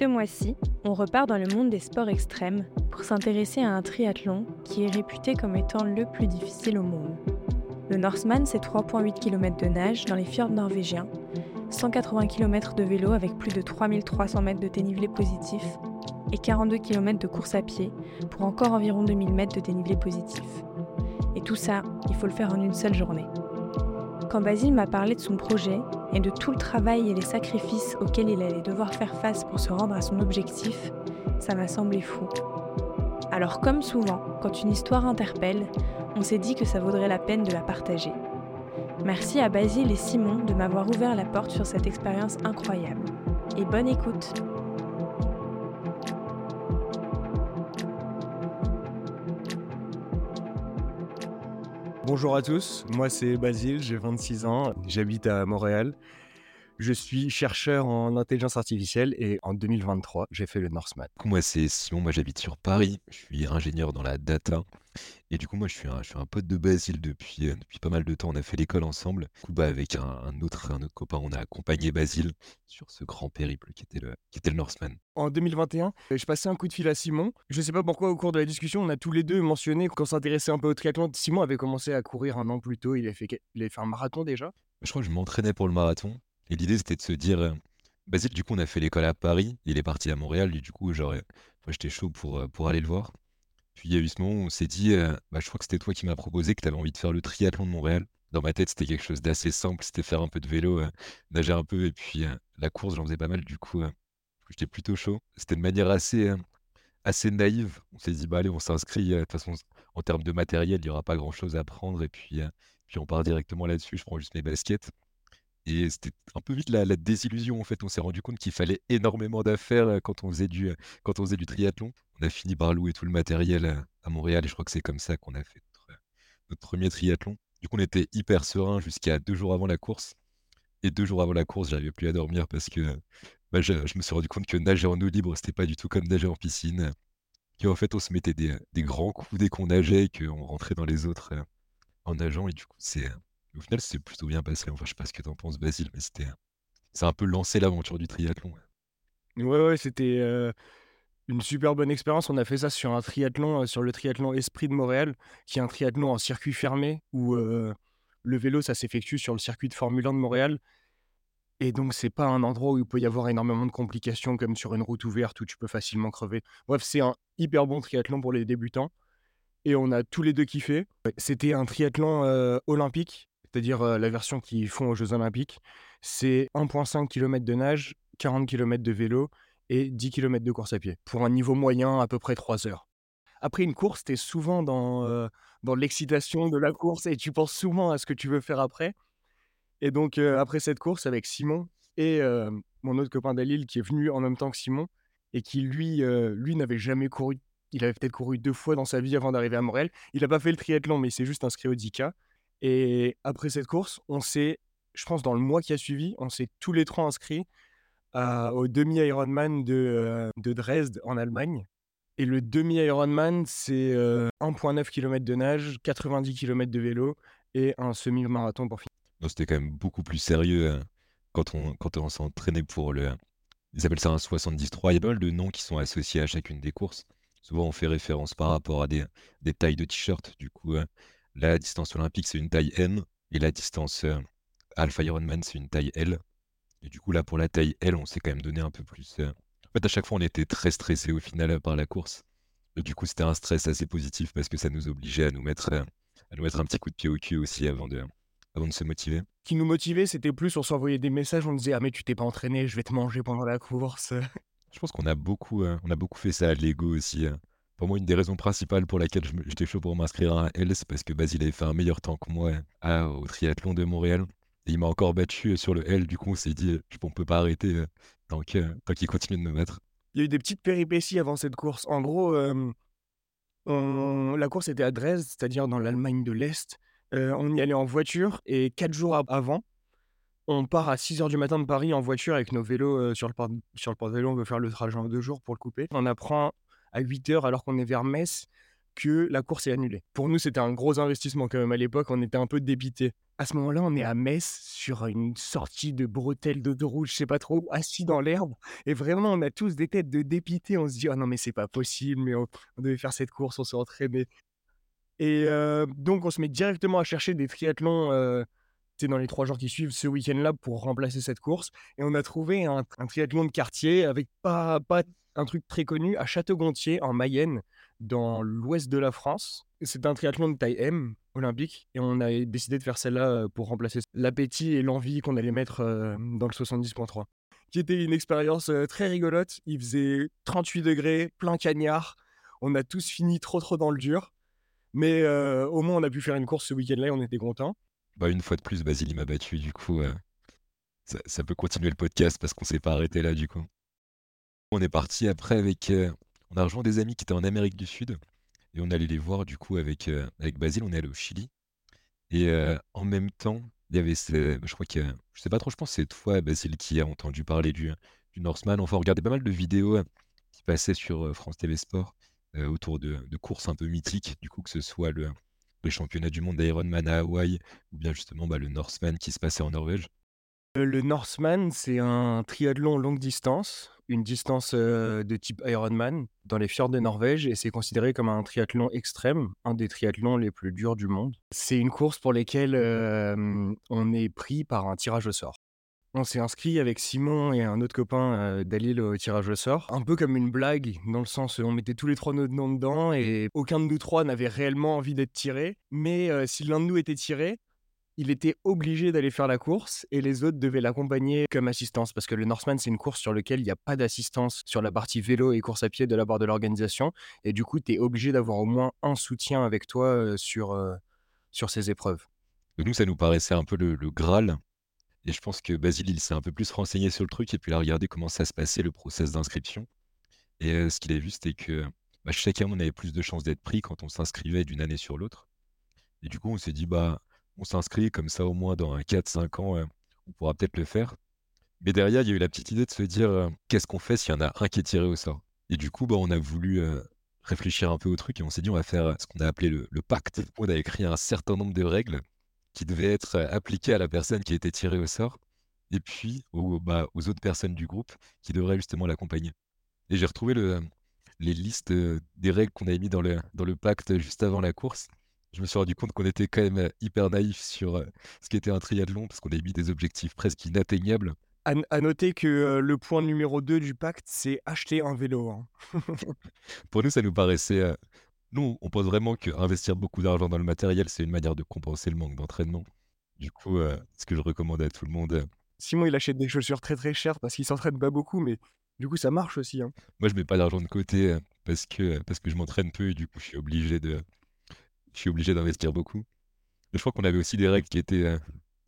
Ce mois-ci, on repart dans le monde des sports extrêmes pour s'intéresser à un triathlon qui est réputé comme étant le plus difficile au monde. Le Norseman, c'est 3,8 km de nage dans les fjords norvégiens, 180 km de vélo avec plus de 3300 mètres de dénivelé positif et 42 km de course à pied pour encore environ 2000 mètres de dénivelé positif. Et tout ça, il faut le faire en une seule journée. Quand Basile m'a parlé de son projet et de tout le travail et les sacrifices auxquels il allait devoir faire face pour se rendre à son objectif, ça m'a semblé fou. Alors comme souvent, quand une histoire interpelle, on s'est dit que ça vaudrait la peine de la partager. Merci à Basile et Simon de m'avoir ouvert la porte sur cette expérience incroyable. Et bonne écoute Bonjour à tous, moi c'est Basile, j'ai 26 ans, j'habite à Montréal. Je suis chercheur en intelligence artificielle et en 2023, j'ai fait le Norseman. Moi, c'est Simon, moi j'habite sur Paris, je suis ingénieur dans la data. Et du coup, moi je suis un, je suis un pote de Basile depuis, euh, depuis pas mal de temps. On a fait l'école ensemble. Du coup, bah, avec un, un autre, un autre copain, on a accompagné Basile sur ce grand périple qui était le, qui était le Norseman. En 2021, je passais un coup de fil à Simon. Je sais pas pourquoi, au cours de la discussion, on a tous les deux mentionné qu'on s'intéressait un peu au triathlon. Simon avait commencé à courir un an plus tôt, il avait fait, il avait fait un marathon déjà. Je crois que je m'entraînais pour le marathon. Et l'idée, c'était de se dire, euh, Basile, du coup, on a fait l'école à Paris. Il est parti à Montréal. Et du coup, euh, j'étais chaud pour, euh, pour aller le voir. Puis il y a eu ce moment où on s'est dit, bah, je crois que c'était toi qui m'as proposé que tu avais envie de faire le triathlon de Montréal. Dans ma tête, c'était quelque chose d'assez simple, c'était faire un peu de vélo, nager un peu, et puis la course, j'en faisais pas mal, du coup, j'étais plutôt chaud. C'était de manière assez, assez naïve. On s'est dit, bah allez, on s'inscrit. De toute façon, en termes de matériel, il n'y aura pas grand-chose à prendre, et puis, puis on part directement là-dessus. Je prends juste mes baskets. Et c'était un peu vite la, désillusion, en fait. On s'est rendu compte qu'il fallait énormément d'affaires euh, quand on faisait du, euh, quand on faisait du triathlon. On a fini par louer tout le matériel euh, à Montréal, et je crois que c'est comme ça qu'on a fait notre, premier triathlon. Du coup, on était hyper serein jusqu'à deux jours avant la course. Et deux jours avant la course, j'arrivais plus à dormir parce que bah, je, me suis rendu compte que nager en eau libre, c'était pas du tout comme nager en piscine. Qu'en fait, on se mettait des, des grands coups dès qu'on nageait et qu'on rentrait dans les autres en nageant. Et du coup, c'est, au final, c'est plutôt bien passé. Enfin, je sais pas ce que t'en penses, Basile, mais c'était, c'est un peu lancé l'aventure du triathlon. ouais. Ouais, c'était euh, une super bonne expérience. On a fait ça sur un triathlon, euh, sur le triathlon Esprit de Montréal, qui est un triathlon en circuit fermé où euh, le vélo, ça s'effectue sur le circuit de Formule 1 de Montréal. Et donc, c'est pas un endroit où il peut y avoir énormément de complications comme sur une route ouverte où tu peux facilement crever. Bref, c'est un hyper bon triathlon pour les débutants. Et on a tous les deux kiffé. C'était un triathlon olympique, c'est-à-dire euh, la version qu'ils font aux Jeux Olympiques. C'est 1,5 km de nage, 40 km de vélo et 10 km de course à pied. Pour un niveau moyen, à peu près 3 heures. Après une course, tu es souvent dans, euh, dans l'excitation de la course et tu penses souvent à ce que tu veux faire après. Et donc, euh, après cette course avec Simon et mon autre copain Dalil qui est venu en même temps que Simon et qui, lui, lui n'avait jamais couru. Il avait peut-être couru deux fois dans sa vie avant d'arriver à Montréal. Il n'a pas fait le triathlon, mais il s'est juste inscrit au 10K. Et après cette course, on s'est, je pense, dans le mois qui a suivi, on s'est tous les trois inscrits à- au demi-Ironman de, euh, de Dresde en Allemagne. Et le demi-Ironman, c'est euh, 1,9 km de nage, 90 km de vélo et un semi-marathon pour finir. C'était quand même beaucoup plus sérieux euh, quand on, quand on s'entraînait pour le. Ils appellent ça un 73. Il y a pas mal de noms qui sont associés à chacune des courses. Souvent, on fait référence par rapport à des, des tailles de t-shirt. Du coup, euh, la distance olympique, c'est une taille M. Et la distance euh, Alpha Ironman, c'est une taille L. Et du coup, là, pour la taille L, on s'est quand même donné un peu plus. euh, En fait, à chaque fois, on était très stressé au final euh, par la course. Et du coup, c'était un stress assez positif parce que ça nous obligeait à nous mettre, à nous mettre un petit coup de pied au cul aussi avant de, avant de se motiver. Ce qui nous motivait, c'était plus on s'envoyait des messages, on disait Ah, mais tu t'es pas entraîné, je vais te manger pendant la course. Je pense qu'on a beaucoup, euh, on a beaucoup fait ça à Lego aussi. euh. Pour moi, une des raisons principales pour laquelle j'étais chaud pour m'inscrire à un L, c'est parce que Basile avait fait un meilleur temps que moi au triathlon de Montréal. Il m'a encore battu euh, sur le L. Du coup, on s'est dit, euh, on peut pas arrêter euh, tant qu'il continue de me battre. Il y a eu des petites péripéties avant cette course. En gros, la course était à Dresde, c'est-à-dire dans l'Allemagne de l'Est. On y allait en voiture et quatre jours av- avant, on part à 6 h du matin de Paris en voiture avec nos vélos sur le port- sur le porte-vélo. On veut faire le trajet en deux jours pour le couper. On apprend à 8 h alors qu'on est vers Metz que la course est annulée. Pour nous, c'était un gros investissement quand même à l'époque, on était un peu dépité. À ce moment-là, on est à Metz sur une sortie de bretelle d'autoroute, je sais pas trop, assis dans l'herbe. Et vraiment, on a tous des têtes de dépité. On se dit, oh non, mais c'est pas possible, mais on, devait faire cette course, on s'est entraîné. Et euh, donc, on se met directement à chercher des triathlons euh, dans les trois jours qui suivent ce week-end-là pour remplacer cette course. Et on a trouvé un, triathlon de quartier avec pas, pas un truc très connu à Château-Gontier, en Mayenne, dans l'ouest de la France. C'est un triathlon de taille M olympique et on a décidé de faire celle-là euh, pour remplacer l'appétit et l'envie qu'on allait mettre euh, dans le 70.3 qui était une expérience euh, très rigolote. Il faisait 38 degrés, plein cagnard. On a tous fini trop trop dans le dur. Mais au moins, on a pu faire une course ce week-end-là et on était contents. Bah, une fois de plus, Basile m'a battu. Du coup, ça, peut continuer le podcast parce qu'on s'est pas arrêté là, du coup. On est parti après avec. on a rejoint des amis qui étaient en Amérique du Sud. Et on allait les voir du coup avec, euh, avec Basile, on est allé au Chili. Et euh, en même temps, il y avait, je crois que, je sais pas trop, je pense que c'est toi, Basile, qui a entendu parler du, du Norseman. Enfin, on regardait pas mal de vidéos euh, qui passaient sur France TV Sport autour de, de courses un peu mythiques, du coup, que ce soit le, le championnat du monde d'Ironman à Hawaï, ou bien justement bah, le Norseman qui se passait en Norvège. Le Norseman, c'est un triathlon longue distance, une distance de type Ironman dans les fjords de Norvège et c'est considéré comme un triathlon extrême, un des triathlons les plus durs du monde. C'est une course pour laquelle on est pris par un tirage au sort. On s'est inscrit avec Simon et un autre copain d'Alil au tirage au sort, un peu comme une blague, dans le sens où on mettait tous les trois nos noms dedans et aucun de nous trois n'avait réellement envie d'être tiré. Mais si l'un de nous était tiré, il était obligé d'aller faire la course et les autres devaient l'accompagner comme assistance parce que le Norseman, c'est une course sur laquelle il n'y a pas d'assistance sur la partie vélo et course à pied de la part de l'organisation. Et du coup, tu es obligé d'avoir au moins un soutien avec toi euh, sur, euh, sur ces épreuves. nous, ça nous paraissait un peu le, Graal. Et je pense que Basile, il s'est un peu plus renseigné sur le truc et puis il a regardé comment ça se passait, le process d'inscription. Et euh, ce qu'il a vu, c'était que bah, chacun, on avait plus de chances d'être pris quand on s'inscrivait d'une année sur l'autre. Et du coup, on s'est dit, bah, on s'inscrit comme ça au moins dans un 4-5 ans, on pourra peut-être le faire. Mais derrière, il y a eu la petite idée de se dire qu'est-ce qu'on fait s'il y en a un qui est tiré au sort? Et du coup, bah, on a voulu réfléchir un peu au truc et on s'est dit on va faire ce qu'on a appelé le, pacte. On a écrit un certain nombre de règles qui devaient être appliquées à la personne qui a été tirée au sort et puis aux, bah, aux autres personnes du groupe qui devraient justement l'accompagner. Et j'ai retrouvé le, les listes des règles qu'on avait mis dans le, dans le pacte juste avant la course je me suis rendu compte qu'on était quand même hyper naïf sur ce qui était un triathlon, parce qu'on avait mis des objectifs presque inatteignables. À, noter que euh, le point numéro 2 du pacte, c'est acheter un vélo. Hein. Pour nous, ça nous paraissait... nous, on pense vraiment qu'investir beaucoup d'argent dans le matériel, c'est une manière de compenser le manque d'entraînement. Du coup, ce que je recommande à tout le monde... Simon, il achète des chaussures très très chères parce qu'il s'entraîne pas beaucoup, mais du coup, ça marche aussi. Hein. Moi, je mets pas d'argent de côté parce que, parce que je m'entraîne peu et du coup, je suis obligé de, je suis obligé d'investir beaucoup. je crois qu'on avait aussi des règles qui étaient euh,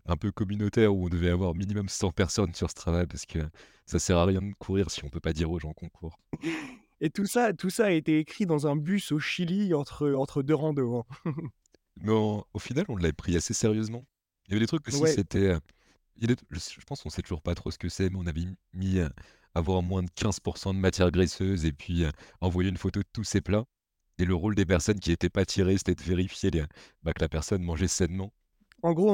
un peu communautaires où on devait avoir minimum 100 personnes sur ce travail parce que ça sert à rien de courir si on peut pas dire aux gens qu'on court. Et tout ça, tout ça a été écrit dans un bus au Chili entre, entre deux randos. Hein. Mais au final, on l'a pris assez sérieusement. Il y avait des trucs aussi, c'était. Euh, je pense qu'on sait toujours pas trop ce que c'est, mais on avait mis euh, avoir moins de 15% de matière graisseuse et puis envoyer une photo de tous ces plats. Et le rôle des personnes qui n'étaient pas tirées, c'était de vérifier bah, que la personne mangeait sainement. En gros,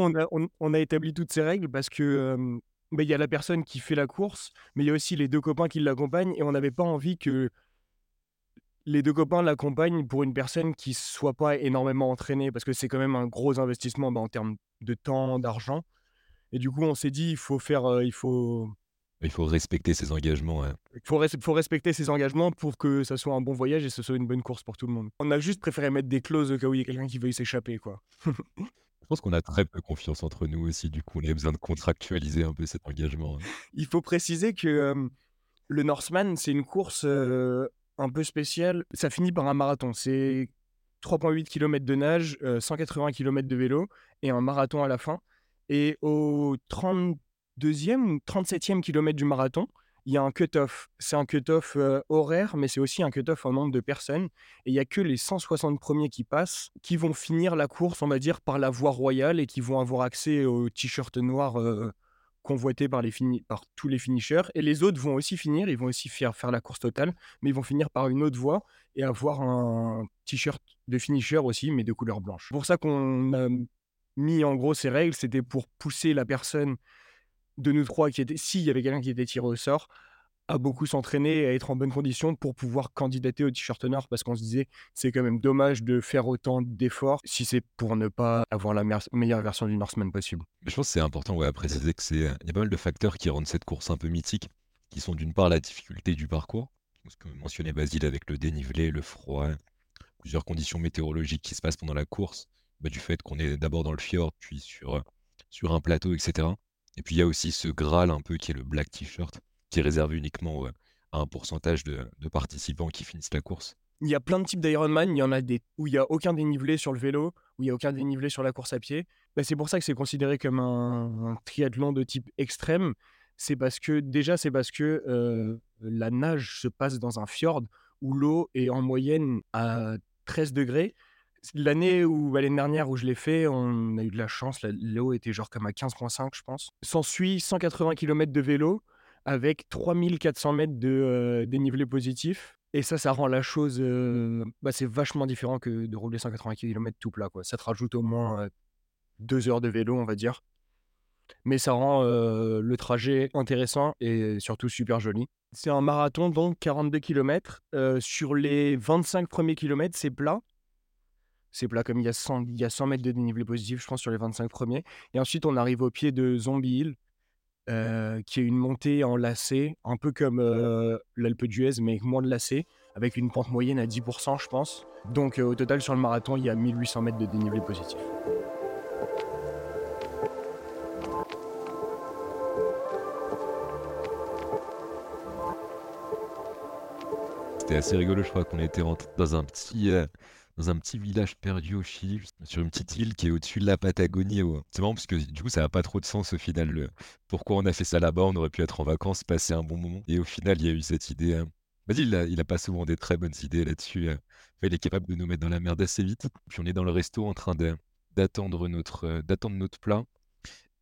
on a, établi toutes ces règles parce que bah, il y a la personne qui fait la course, mais il y a aussi les deux copains qui l'accompagnent et on n'avait pas envie que les deux copains l'accompagnent pour une personne qui soit pas énormément entraînée parce que c'est quand même un gros investissement bah, en termes de temps, d'argent. Et du coup, on s'est dit il faut faire, il faut il faut respecter ses engagements. Il faut, respecter ses engagements pour que ça soit un bon voyage et ce soit une bonne course pour tout le monde. On a juste préféré mettre des clauses au cas où il y a quelqu'un qui veuille s'échapper. quoi. Je pense qu'on a très peu confiance entre nous aussi. Du coup, on a besoin de contractualiser un peu cet engagement. Hein. Il faut préciser que le Norseman, c'est une course un peu spéciale. Ça finit par un marathon. C'est 3,8 km de nage, 180 km de vélo et un marathon à la fin. Et au 30 deuxième ou 37e kilomètre du marathon, il y a un cut-off. C'est un cut-off euh, horaire, mais c'est aussi un cut-off en nombre de personnes. Et il n'y a que les 160 premiers qui passent qui vont finir la course, on va dire, par la voie royale et qui vont avoir accès au t-shirt noir euh, convoité par, tous les finishers. Et les autres vont aussi finir, ils vont aussi faire, faire la course totale, mais ils vont finir par une autre voie et avoir un t-shirt de finisher aussi, mais de couleur blanche. Pour ça qu'on a mis en gros ces règles, c'était pour pousser la personne de nous trois qui était, s'il y avait quelqu'un qui était tiré au sort, à beaucoup s'entraîner à être en bonne condition pour pouvoir candidater au t-shirt honneur parce qu'on se disait c'est quand même dommage de faire autant d'efforts si c'est pour ne pas avoir la meilleure version du Norseman possible. je pense que c'est important ouais, à préciser que c'est il y a pas mal de facteurs qui rendent cette course un peu mythique qui sont d'une part la difficulté du parcours, ce que mentionnait Basile avec le dénivelé, le froid, plusieurs conditions météorologiques qui se passent pendant la course, bah, du fait qu'on est d'abord dans le fjord puis sur un plateau, etc. Et puis il y a aussi ce Graal un peu qui est le black t-shirt qui est réservé uniquement à un pourcentage de, participants qui finissent la course. Il y a plein de types d'Ironman. Il y en a des où il n'y a aucun dénivelé sur le vélo, où il n'y a aucun dénivelé sur la course à pied. Bah, c'est pour ça que c'est considéré comme un, triathlon de type extrême. C'est parce que, déjà, c'est parce que la nage se passe dans un fjord où l'eau est en moyenne à 13 degrés. L'année où l'année dernière où je l'ai fait, on a eu de la chance. L'eau était genre comme à 15,5, je pense. S'ensuit 180 km de vélo avec 3400 mètres de dénivelé positif. Et ça, ça rend la chose. bah, c'est vachement différent que de rouler 180 km tout plat. Quoi. Ça te rajoute au moins deux heures de vélo, on va dire. Mais ça rend le trajet intéressant et surtout super joli. C'est un marathon, donc 42 km. sur les 25 premiers kilomètres, c'est plat. C'est plat comme il y, a 100, il y a 100 mètres de dénivelé positif, je pense, sur les 25 premiers. Et ensuite, on arrive au pied de Zombie Hill, euh, qui est une montée en lacet, un peu comme euh, l'Alpe d'Huez, mais avec moins de lacet, avec une pente moyenne à 10%, je pense. Donc euh, au total, sur le marathon, il y a 1800 mètres de dénivelé positif. C'était assez rigolo, je crois qu'on était rentré dans un petit, dans un petit village perdu au Chili, sur une petite île qui est au-dessus de la Patagonie. C'est marrant parce que du coup, ça n'a pas trop de sens au final. Pourquoi on a fait ça là-bas On aurait pu être en vacances, passer un bon moment. Et au final, il y a eu cette idée. Hein. Vas-y, il a, pas souvent des très bonnes idées là-dessus. Hein. il est capable de nous mettre dans la merde assez vite. Puis on est dans le resto en train d'attendre notre, euh, d'attendre notre plat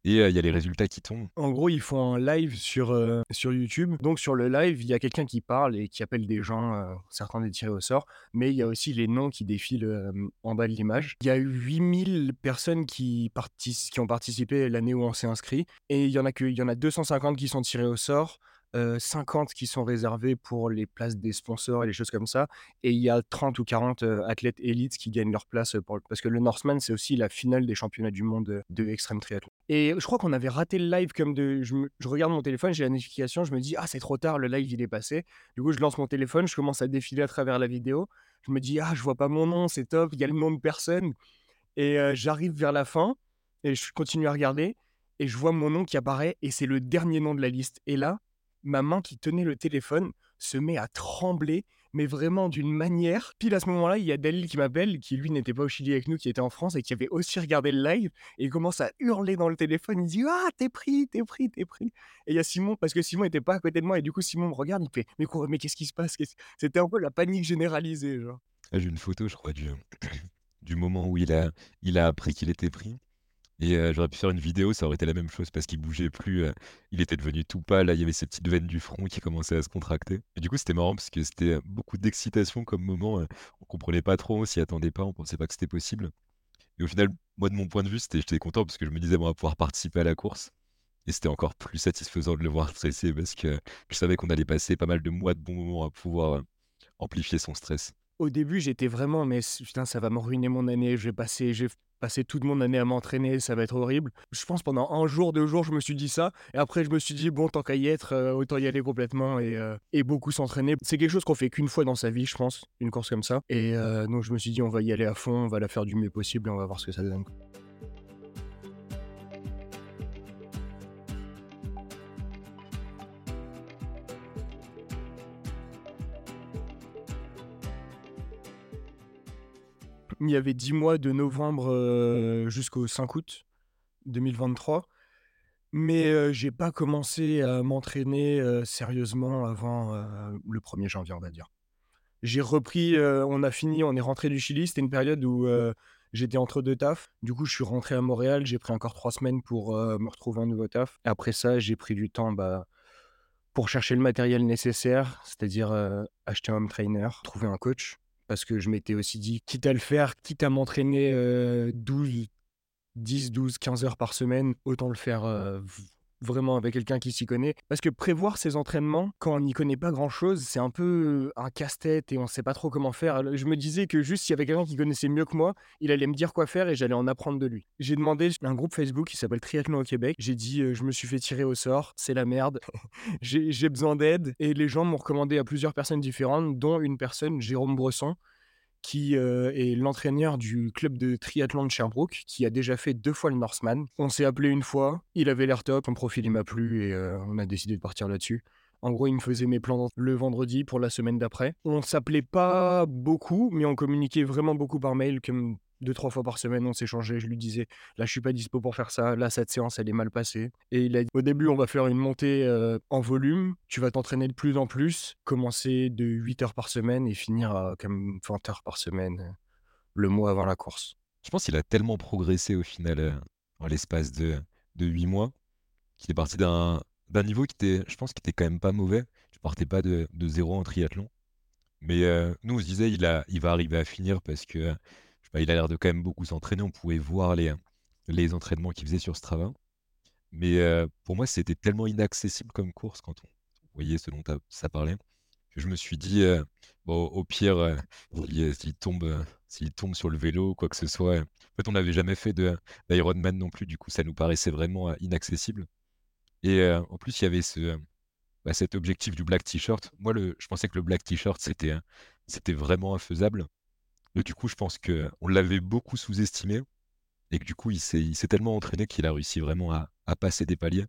et il y a les résultats qui tombent. En gros, ils font un live sur, sur YouTube. Donc, sur le live, il y a quelqu'un qui parle et qui appelle des gens, certains des tirés au sort, mais il y a aussi les noms qui défilent en bas de l'image. Il y a eu 8000 personnes qui, qui ont participé l'année où on s'est inscrit, et il y, en a que, il y en a 250 qui sont tirés au sort. 50 qui sont réservés pour les places des sponsors et les choses comme ça. Et il y a 30 ou 40 athlètes élites qui gagnent leur place pour, parce que le Northman, c'est aussi la finale des championnats du monde de extrême triathlon. Et je crois qu'on avait raté le live comme de. Je, regarde mon téléphone, j'ai la notification, je me dis, ah, c'est trop tard, le live il est passé. Du coup, je lance mon téléphone, je commence à défiler à travers la vidéo. Je me dis, ah, je vois pas mon nom, c'est top, il y a le nom de personne. Et j'arrive vers la fin et je continue à regarder et je vois mon nom qui apparaît et c'est le dernier nom de la liste. Et là, ma main qui tenait le téléphone se met à trembler, mais vraiment d'une manière. Puis à ce moment-là, il y a Dalil qui m'appelle, qui lui n'était pas au Chili avec nous, qui était en France et qui avait aussi regardé le live, et il commence à hurler dans le téléphone. Il dit Ah, t'es pris, t'es pris, t'es pris. Et il y a Simon, parce que Simon n'était pas à côté de moi, et du coup, Simon me regarde, il fait mais qu'est-ce qui se passe? C'était un peu la panique généralisée. genre. Ah, j'ai une photo, je crois, du, du moment où il a, il a appris qu'il était pris. Et j'aurais pu faire une vidéo, ça aurait été la même chose parce qu'il bougeait plus, il était devenu tout pâle, il y avait ces petites veines du front qui commençaient à se contracter. Et du coup, c'était marrant parce que c'était beaucoup d'excitation comme moment. on comprenait pas trop, on s'y attendait pas, on pensait pas que c'était possible. Et au final, moi, de mon point de vue, c'était, j'étais content parce que je me disais, bon, on va pouvoir participer à la course. Et c'était encore plus satisfaisant de le voir stressé parce que je savais qu'on allait passer pas mal de mois de bons moments à pouvoir amplifier son stress. Au début, j'étais vraiment, mais putain, ça va me ruiner mon année. Je vais passer, je passer toute mon année à m'entraîner, ça va être horrible. Je pense pendant un jour, deux jours, je me suis dit ça. Et après, je me suis dit, bon, tant qu'à y être, euh, autant y aller complètement et, euh, et beaucoup s'entraîner. C'est quelque chose qu'on fait qu'une fois dans sa vie, je pense, une course comme ça. Et euh, donc, je me suis dit, on va y aller à fond, on va la faire du mieux possible et on va voir ce que ça donne. Il y avait 10 mois de novembre euh, jusqu'au 5 août 2023. Mais euh, j'ai pas commencé à m'entraîner euh, sérieusement avant le 1er janvier, on va dire. J'ai repris, on a fini, on est rentré du Chili. C'était une période où J'étais entre deux tafs. Du coup, je suis rentré à Montréal. J'ai pris encore trois semaines pour euh, me retrouver un nouveau taf. Après ça, j'ai pris du temps bah, pour chercher le matériel nécessaire, c'est-à-dire euh, acheter un home trainer, trouver un coach. Parce que je m'étais aussi dit, quitte à le faire, quitte à m'entraîner 12, 10, 12, 15 heures par semaine, autant le faire euh, vraiment avec quelqu'un qui s'y connaît. Parce que prévoir ses entraînements, quand on n'y connaît pas grand-chose, c'est un peu un casse-tête et on ne sait pas trop comment faire. Je me disais que juste s'il y avait quelqu'un qui connaissait mieux que moi, il allait me dire quoi faire et j'allais en apprendre de lui. J'ai demandé un groupe Facebook qui s'appelle Triathlon au Québec. J'ai dit, je me suis fait tirer au sort, c'est la merde, j'ai besoin d'aide. Et les gens m'ont recommandé à plusieurs personnes différentes, dont une personne, Jérôme Bresson, qui euh, est l'entraîneur du club de triathlon de Sherbrooke, qui a déjà fait deux fois le Norseman. On s'est appelé une fois, il avait l'air top, son profil il m'a plu et euh, on a décidé de partir là-dessus. En gros, il me faisait mes plans le vendredi pour la semaine d'après. On s'appelait pas beaucoup, mais on communiquait vraiment beaucoup par mail, comme deux, trois fois par semaine, on s'échangeait. Je lui disais, là, je suis pas dispo pour faire ça. Là, cette séance, elle est mal passée. Et il a dit, au début, on va faire une montée en volume. Tu vas t'entraîner de plus en plus, commencer de 8 heures par semaine et finir à comme 20 heures par semaine le mois avant la course. Je pense qu'il a tellement progressé au final en l'espace de, de 8 mois qu'il est parti d'un niveau qui était, je pense, qui était quand même pas mauvais. Tu partais pas de, de zéro en triathlon. Mais nous, on se disait, il, a, il va arriver à finir parce que il a l'air de quand même beaucoup s'entraîner. On pouvait voir les, les entraînements qu'il faisait sur Strava. Mais euh, pour moi, c'était tellement inaccessible comme course quand on voyait ce dont ça parlait je me suis dit, euh, bon, au pire, euh, s'il tombe, s'il tombe sur le vélo, quoi que ce soit. En fait, on n'avait jamais fait d'Ironman non plus, du coup, ça nous paraissait vraiment inaccessible. Et en plus, il y avait ce, bah, cet objectif du black t-shirt. Moi, je pensais que le black t-shirt, c'était, c'était vraiment infaisable du coup, je pense qu'on l'avait beaucoup sous-estimé et que du coup, il s'est, tellement entraîné qu'il a réussi vraiment à, passer des paliers.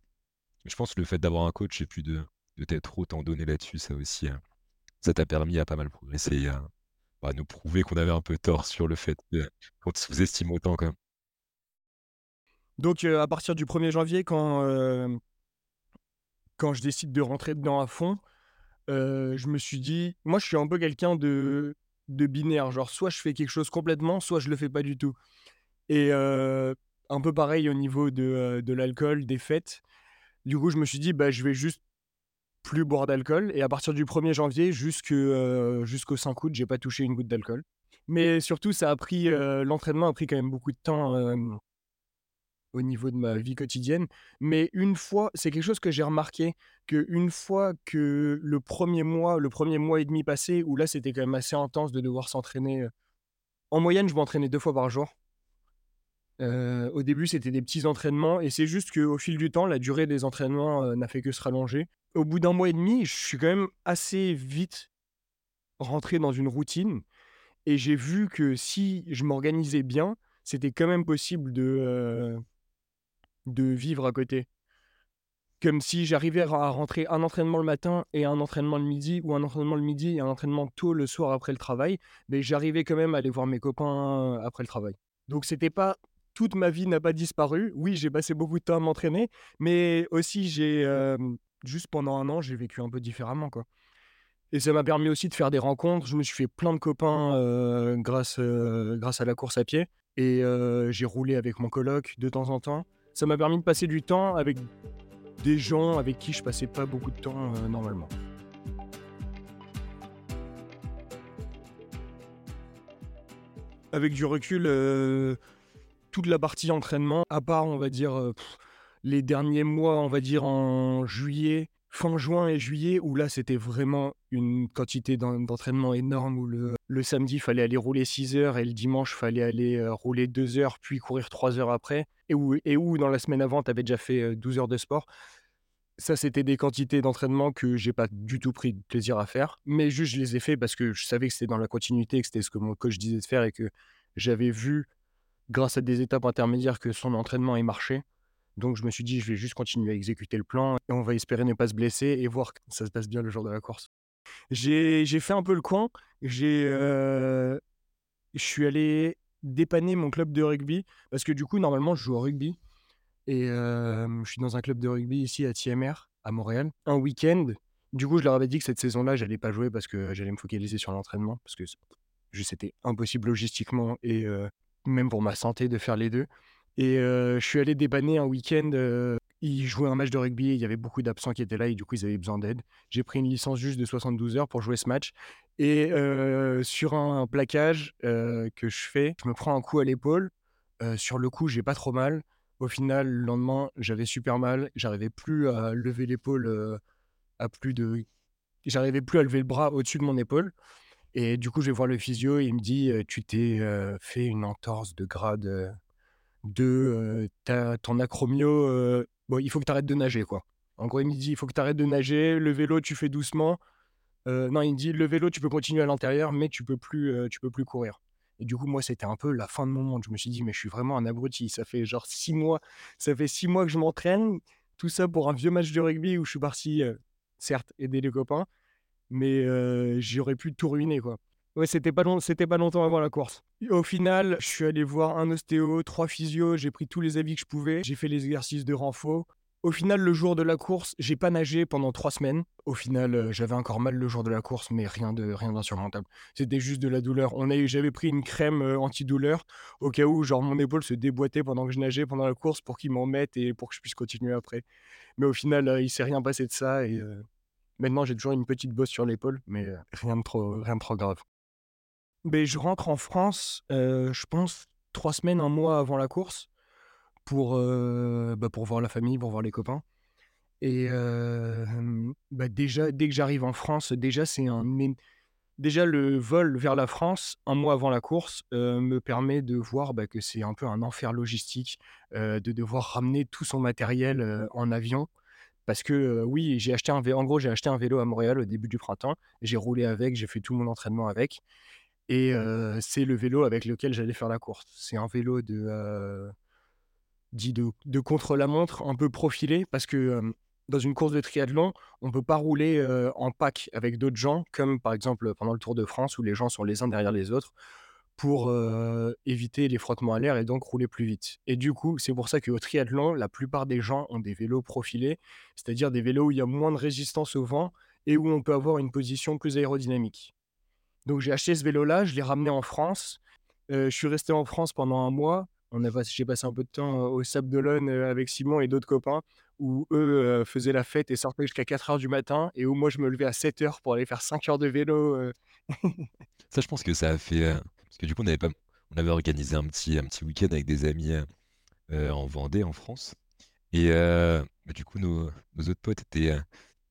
Je pense que le fait d'avoir un coach et puis de, de t'être autant donné là-dessus, ça aussi, hein, ça t'a permis à pas mal progresser et à, bah, nous prouver qu'on avait un peu tort sur le fait qu'on te sous-estime autant. Donc, euh, à partir du 1er janvier, quand, euh, quand je décide de rentrer dedans à fond, euh, je me suis dit, moi, je suis un peu quelqu'un de de binaire. Genre, soit je fais quelque chose complètement, soit je le fais pas du tout. Et un peu pareil au niveau de, l'alcool, des fêtes. Du coup, je me suis dit, bah, je vais juste plus boire d'alcool. Et à partir du 1er janvier jusqu'au 5 août, j'ai pas touché une goutte d'alcool. Mais surtout, ça a pris, l'entraînement a pris quand même beaucoup de temps au niveau de ma vie quotidienne. Mais une fois, c'est quelque chose que j'ai remarqué, que une fois que le premier mois, le premier mois et demi passé, où là c'était quand même assez intense de devoir s'entraîner. En moyenne, je m'entraînais deux fois par jour. au début, c'était des petits entraînements, et c'est juste qu'au fil du temps, la durée des entraînements n'a fait que se rallonger. Au bout d'un mois et demi, je suis quand même assez vite rentré dans une routine, et j'ai vu que si je m'organisais bien, c'était quand même possible de, de vivre à côté. Comme si j'arrivais à rentrer un entraînement le matin et un entraînement le midi, ou un entraînement le midi et un entraînement tôt le soir après le travail, mais j'arrivais quand même à aller voir mes copains euh, après le travail. Donc c'était pas toute ma vie n'a pas disparu. Oui, j'ai passé beaucoup de temps à m'entraîner, mais aussi j'ai euh, juste pendant un an j'ai vécu un peu différemment quoi. Et ça m'a permis aussi de faire des rencontres. Je me suis fait plein de copains euh, grâce, grâce à la course à pied. Et j'ai roulé avec mon coloc de temps en temps ça m'a permis de passer du temps avec des gens avec qui je passais pas beaucoup de temps euh, normalement. Avec du recul, euh, toute la partie entraînement, à part on va dire euh, les derniers mois, on va dire en juillet, fin juin et juillet, où là c'était vraiment une quantité d'entraînement énorme, où le, samedi il fallait aller rouler 6 heures et le dimanche il fallait aller rouler 2 heures, puis courir 3 heures après, et où, et où dans la semaine avant tu avais déjà fait 12 euh, heures de sport. Ça, c'était des quantités d'entraînement que j'ai pas du tout pris de plaisir à faire, mais juste je les ai fait parce que je savais que c'était dans la continuité, que c'était ce que mon coach disait de faire et que j'avais vu, grâce à des étapes intermédiaires, que son entraînement ait marché. Donc je me suis dit, je vais juste continuer à exécuter le plan et on va espérer ne pas se blesser et voir que ça se passe bien le jour de la course. J'ai fait un peu le coin. Je suis allé dépanner mon club de rugby parce que du coup, normalement, je joue au rugby. Et je suis dans un club de rugby ici à TMR, à Montréal. Un week-end. Du coup, je leur avais dit que cette saison-là, j'allais pas jouer parce que j'allais me focaliser sur l'entraînement parce que c'était impossible logistiquement et même pour ma santé de faire les deux. Et je suis allé dépanner un week-end. Ils jouaient un match de rugby. Il y avait beaucoup d'absents qui étaient là et du coup, ils avaient besoin d'aide. J'ai pris une licence juste de 72 heures pour jouer ce match. Et sur un, plaquage que je fais, je me prends un coup à l'épaule. sur le coup, j'ai pas trop mal. Au final, le lendemain, j'avais super mal. J'arrivais plus à lever l'épaule à plus de. J'arrivais plus à lever le bras au-dessus de mon épaule. Et du coup, je vais voir le physio et il me dit Tu t'es fait une entorse de grade 2, ton acromio. Bon, il faut que tu arrêtes de nager, quoi. En gros, il me dit Il faut que tu arrêtes de nager. Le vélo, tu fais doucement. non, il me dit Le vélo, tu peux continuer à l'intérieur, mais tu peux plus, tu peux plus courir. Et du coup, moi, c'était un peu la fin de mon monde. Je me suis dit, mais je suis vraiment un abruti. Ça fait genre six mois, ça fait six mois que je m'entraîne. Tout ça pour un vieux match de rugby où je suis parti, certes, aider les copains, mais j'aurais pu tout ruiner, quoi. Ouais, c'était pas, long, pas longtemps avant la course. Au final, je suis allé voir un ostéo, trois physios, j'ai pris tous les avis que je pouvais, j'ai fait les exercices de renfort. Au final, le jour de la course, j'ai pas nagé pendant trois semaines. Au final, euh, j'avais encore mal le jour de la course, mais rien de rien d'insurmontable. C'était juste de la douleur. J'avais pris une crème euh, antidouleur au cas où, genre, mon épaule se déboîtait pendant que je nageais pendant la course pour qu'ils m'en mettent et pour que je puisse continuer après. Mais au final, euh, il s'est rien passé de ça et maintenant j'ai toujours une petite bosse sur l'épaule, mais rien de trop rien de trop grave. Mais je rentre en France, je pense trois semaines, un mois avant la course pour, bah, pour voir la famille, pour voir les copains. Et bah, déjà, dès que j'arrive en France, déjà, c'est un. Déjà, le vol vers la France, un mois avant la course, me permet de voir bah, que c'est un peu un enfer logistique, de devoir ramener tout son matériel en avion. Parce que oui, j'ai acheté un vélo. En gros, j'ai acheté un vélo à Montréal au début du printemps. J'ai roulé avec, j'ai fait tout mon entraînement avec. Et c'est le vélo avec lequel j'allais faire la course. C'est un vélo de dit de, contre-la-montre un peu profilé parce que dans une course de triathlon, on ne peut pas rouler en pack avec d'autres gens, comme par exemple pendant le Tour de France où les gens sont les uns derrière les autres pour éviter les frottements à l'air et donc rouler plus vite. Et du coup, c'est pour ça qu'au triathlon, la plupart des gens ont des vélos profilés, c'est-à-dire des vélos où il y a moins de résistance au vent et où on peut avoir une position plus aérodynamique. Donc j'ai acheté ce vélo-là, je l'ai ramené en France. je suis resté en France pendant un mois on a, j'ai passé un peu de temps au Sable d'Olonne avec Simon et d'autres copains où eux faisaient la fête et sortaient jusqu'à 4 h du matin et où moi je me levais à 7 h pour aller faire 5 heures de vélo. ça, je pense que ça a fait. parce que du coup, on avait, pas, on avait organisé un petit, un petit week-end avec des amis en Vendée, en France. Et bah, du coup, nos, nos, autres potes étaient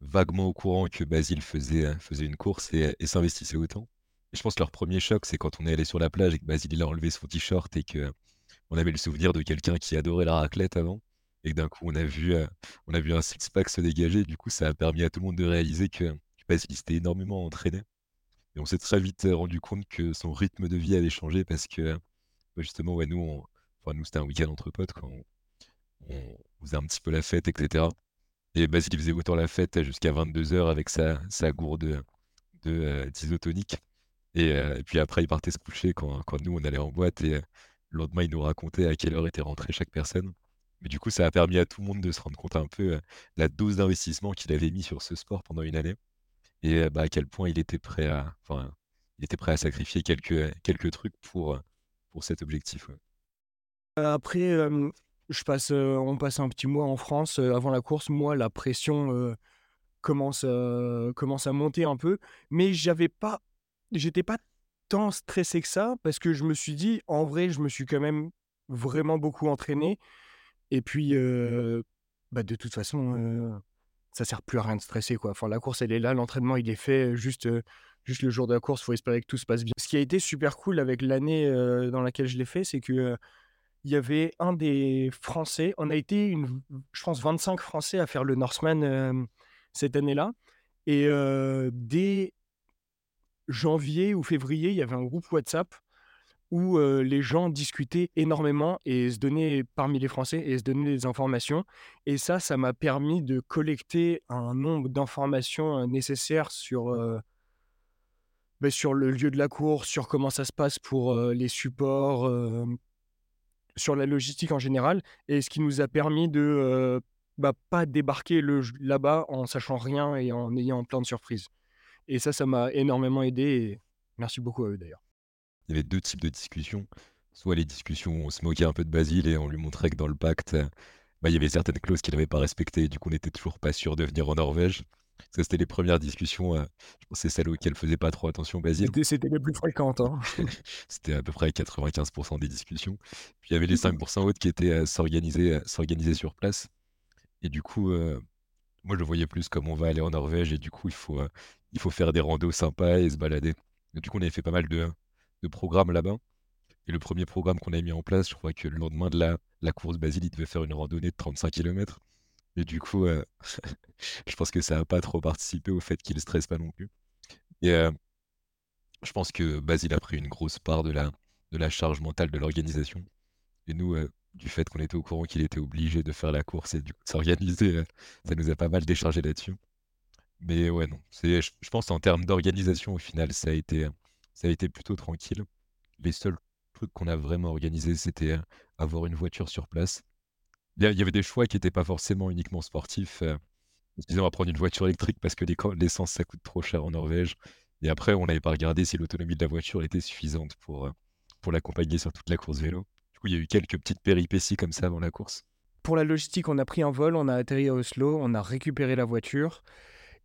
vaguement au courant que Basile faisait, faisait une course et s'investissait autant. Je pense que leur premier choc, c'est quand on est allé sur la plage et que Basile il a enlevé son t-shirt et que on avait le souvenir de quelqu'un qui adorait la raclette avant. Et d'un coup, on a vu, euh, on a vu un six-pack se dégager. Du coup, ça a permis à tout le monde de réaliser que qu'il s'était énormément entraîné. Et on s'est très vite euh, rendu compte que son rythme de vie avait changé parce que, bah, justement, ouais, nous, nous c'était un week-end entre potes, quand on, faisait un petit peu la fête, etc. Et Basile, il faisait autant la fête jusqu'à 22h avec sa, gourde de, euh, d'isotonique. Et, puis après, il partait se coucher quand, nous, on allait en boîte. Et le lendemain, il nous racontait à quelle heure était rentrée chaque personne. Mais du coup, ça a permis à tout le monde de se rendre compte un peu la dose d'investissement qu'il avait mis sur ce sport pendant une année et bah, à quel point il était prêt à, sacrifier quelques, trucs pour, cet objectif. Après, on passe un petit mois en France avant la course. Moi, la pression commence, commence à monter un peu, mais j'avais pas, j'étais pas tant stressé que ça parce que je me suis dit, en vrai, je me suis quand même vraiment beaucoup entraîné. Et puis, bah, de toute façon, ça sert plus à rien de stresser. Quoi. Enfin, la course, elle est là, l'entraînement, il est fait. Juste, juste le jour de la course, faut espérer que tout se passe bien. Ce qui a été super cool avec l'année dans laquelle je l'ai fait, c'est que il y avait un des Français. On a été, une, je pense, 25 Français à faire le Norseman cette année-là. Et dès janvier ou février, il y avait un groupe WhatsApp où les gens discutaient énormément et se donnaient parmi les Français et se donnaient des informations. Et ça, ça m'a permis de collecter un nombre d'informations nécessaires sur, bah, sur le lieu de la course, sur comment ça se passe pour les supports, sur la logistique en général, et ce qui nous a permis de bah, pas débarquer là-bas en sachant rien et en ayant plein de surprises. Et ça, ça m'a énormément aidé. Et merci beaucoup à eux d'ailleurs. Il y avait deux types de discussions. soit les discussions où on se moquait un peu de Basile et on lui montrait que dans le pacte, euh, bah, il y avait certaines clauses qu'il n'avait pas respectées. Du coup, on n'était toujours pas sûr de venir en Norvège. Ça, c'était les premières discussions. euh, je pense que c'est celles auxquelles faisait pas trop attention Basile. C'était c'était les plus fréquentes. hein. C'était à peu près 95% des discussions. Puis il y avait les 5% autres qui étaient à s'organiser, à s'organiser sur place. Et du coup, euh, moi, je le voyais plus comme on va aller en Norvège et du coup, il faut, euh, il faut faire des randos sympas et se balader. Du coup, on avait fait pas mal de, programmes là-bas. Et le premier programme qu'on a mis en place, je crois que le lendemain de la, course, Basile, il devait faire une randonnée de 35 km. Et du coup, euh, je pense que ça n'a pas trop participé au fait qu'il ne stresse pas non plus. Et euh, je pense que Basile a pris une grosse part de la, charge mentale de l'organisation. Et nous, euh, du fait qu'on était au courant qu'il était obligé de faire la course et du coup de s'organiser, ça nous a pas mal déchargé là-dessus. Mais ouais, non. C'est, je, pense en termes d'organisation, au final, ça a été, ça a été plutôt tranquille. Les seuls trucs qu'on a vraiment organisés, c'était euh, avoir une voiture sur place. Il y, avait des choix qui n'étaient pas forcément uniquement sportifs. euh, on se disait, on va prendre une voiture électrique parce que l'essence, ça coûte trop cher en Norvège. Et après, on n'avait pas regardé si l'autonomie de la voiture était suffisante pour, euh, pour l'accompagner sur toute la course vélo. Du coup, il y a eu quelques petites péripéties comme ça avant la course. Pour la logistique, on a pris un vol, on a atterri à Oslo, on a récupéré la voiture.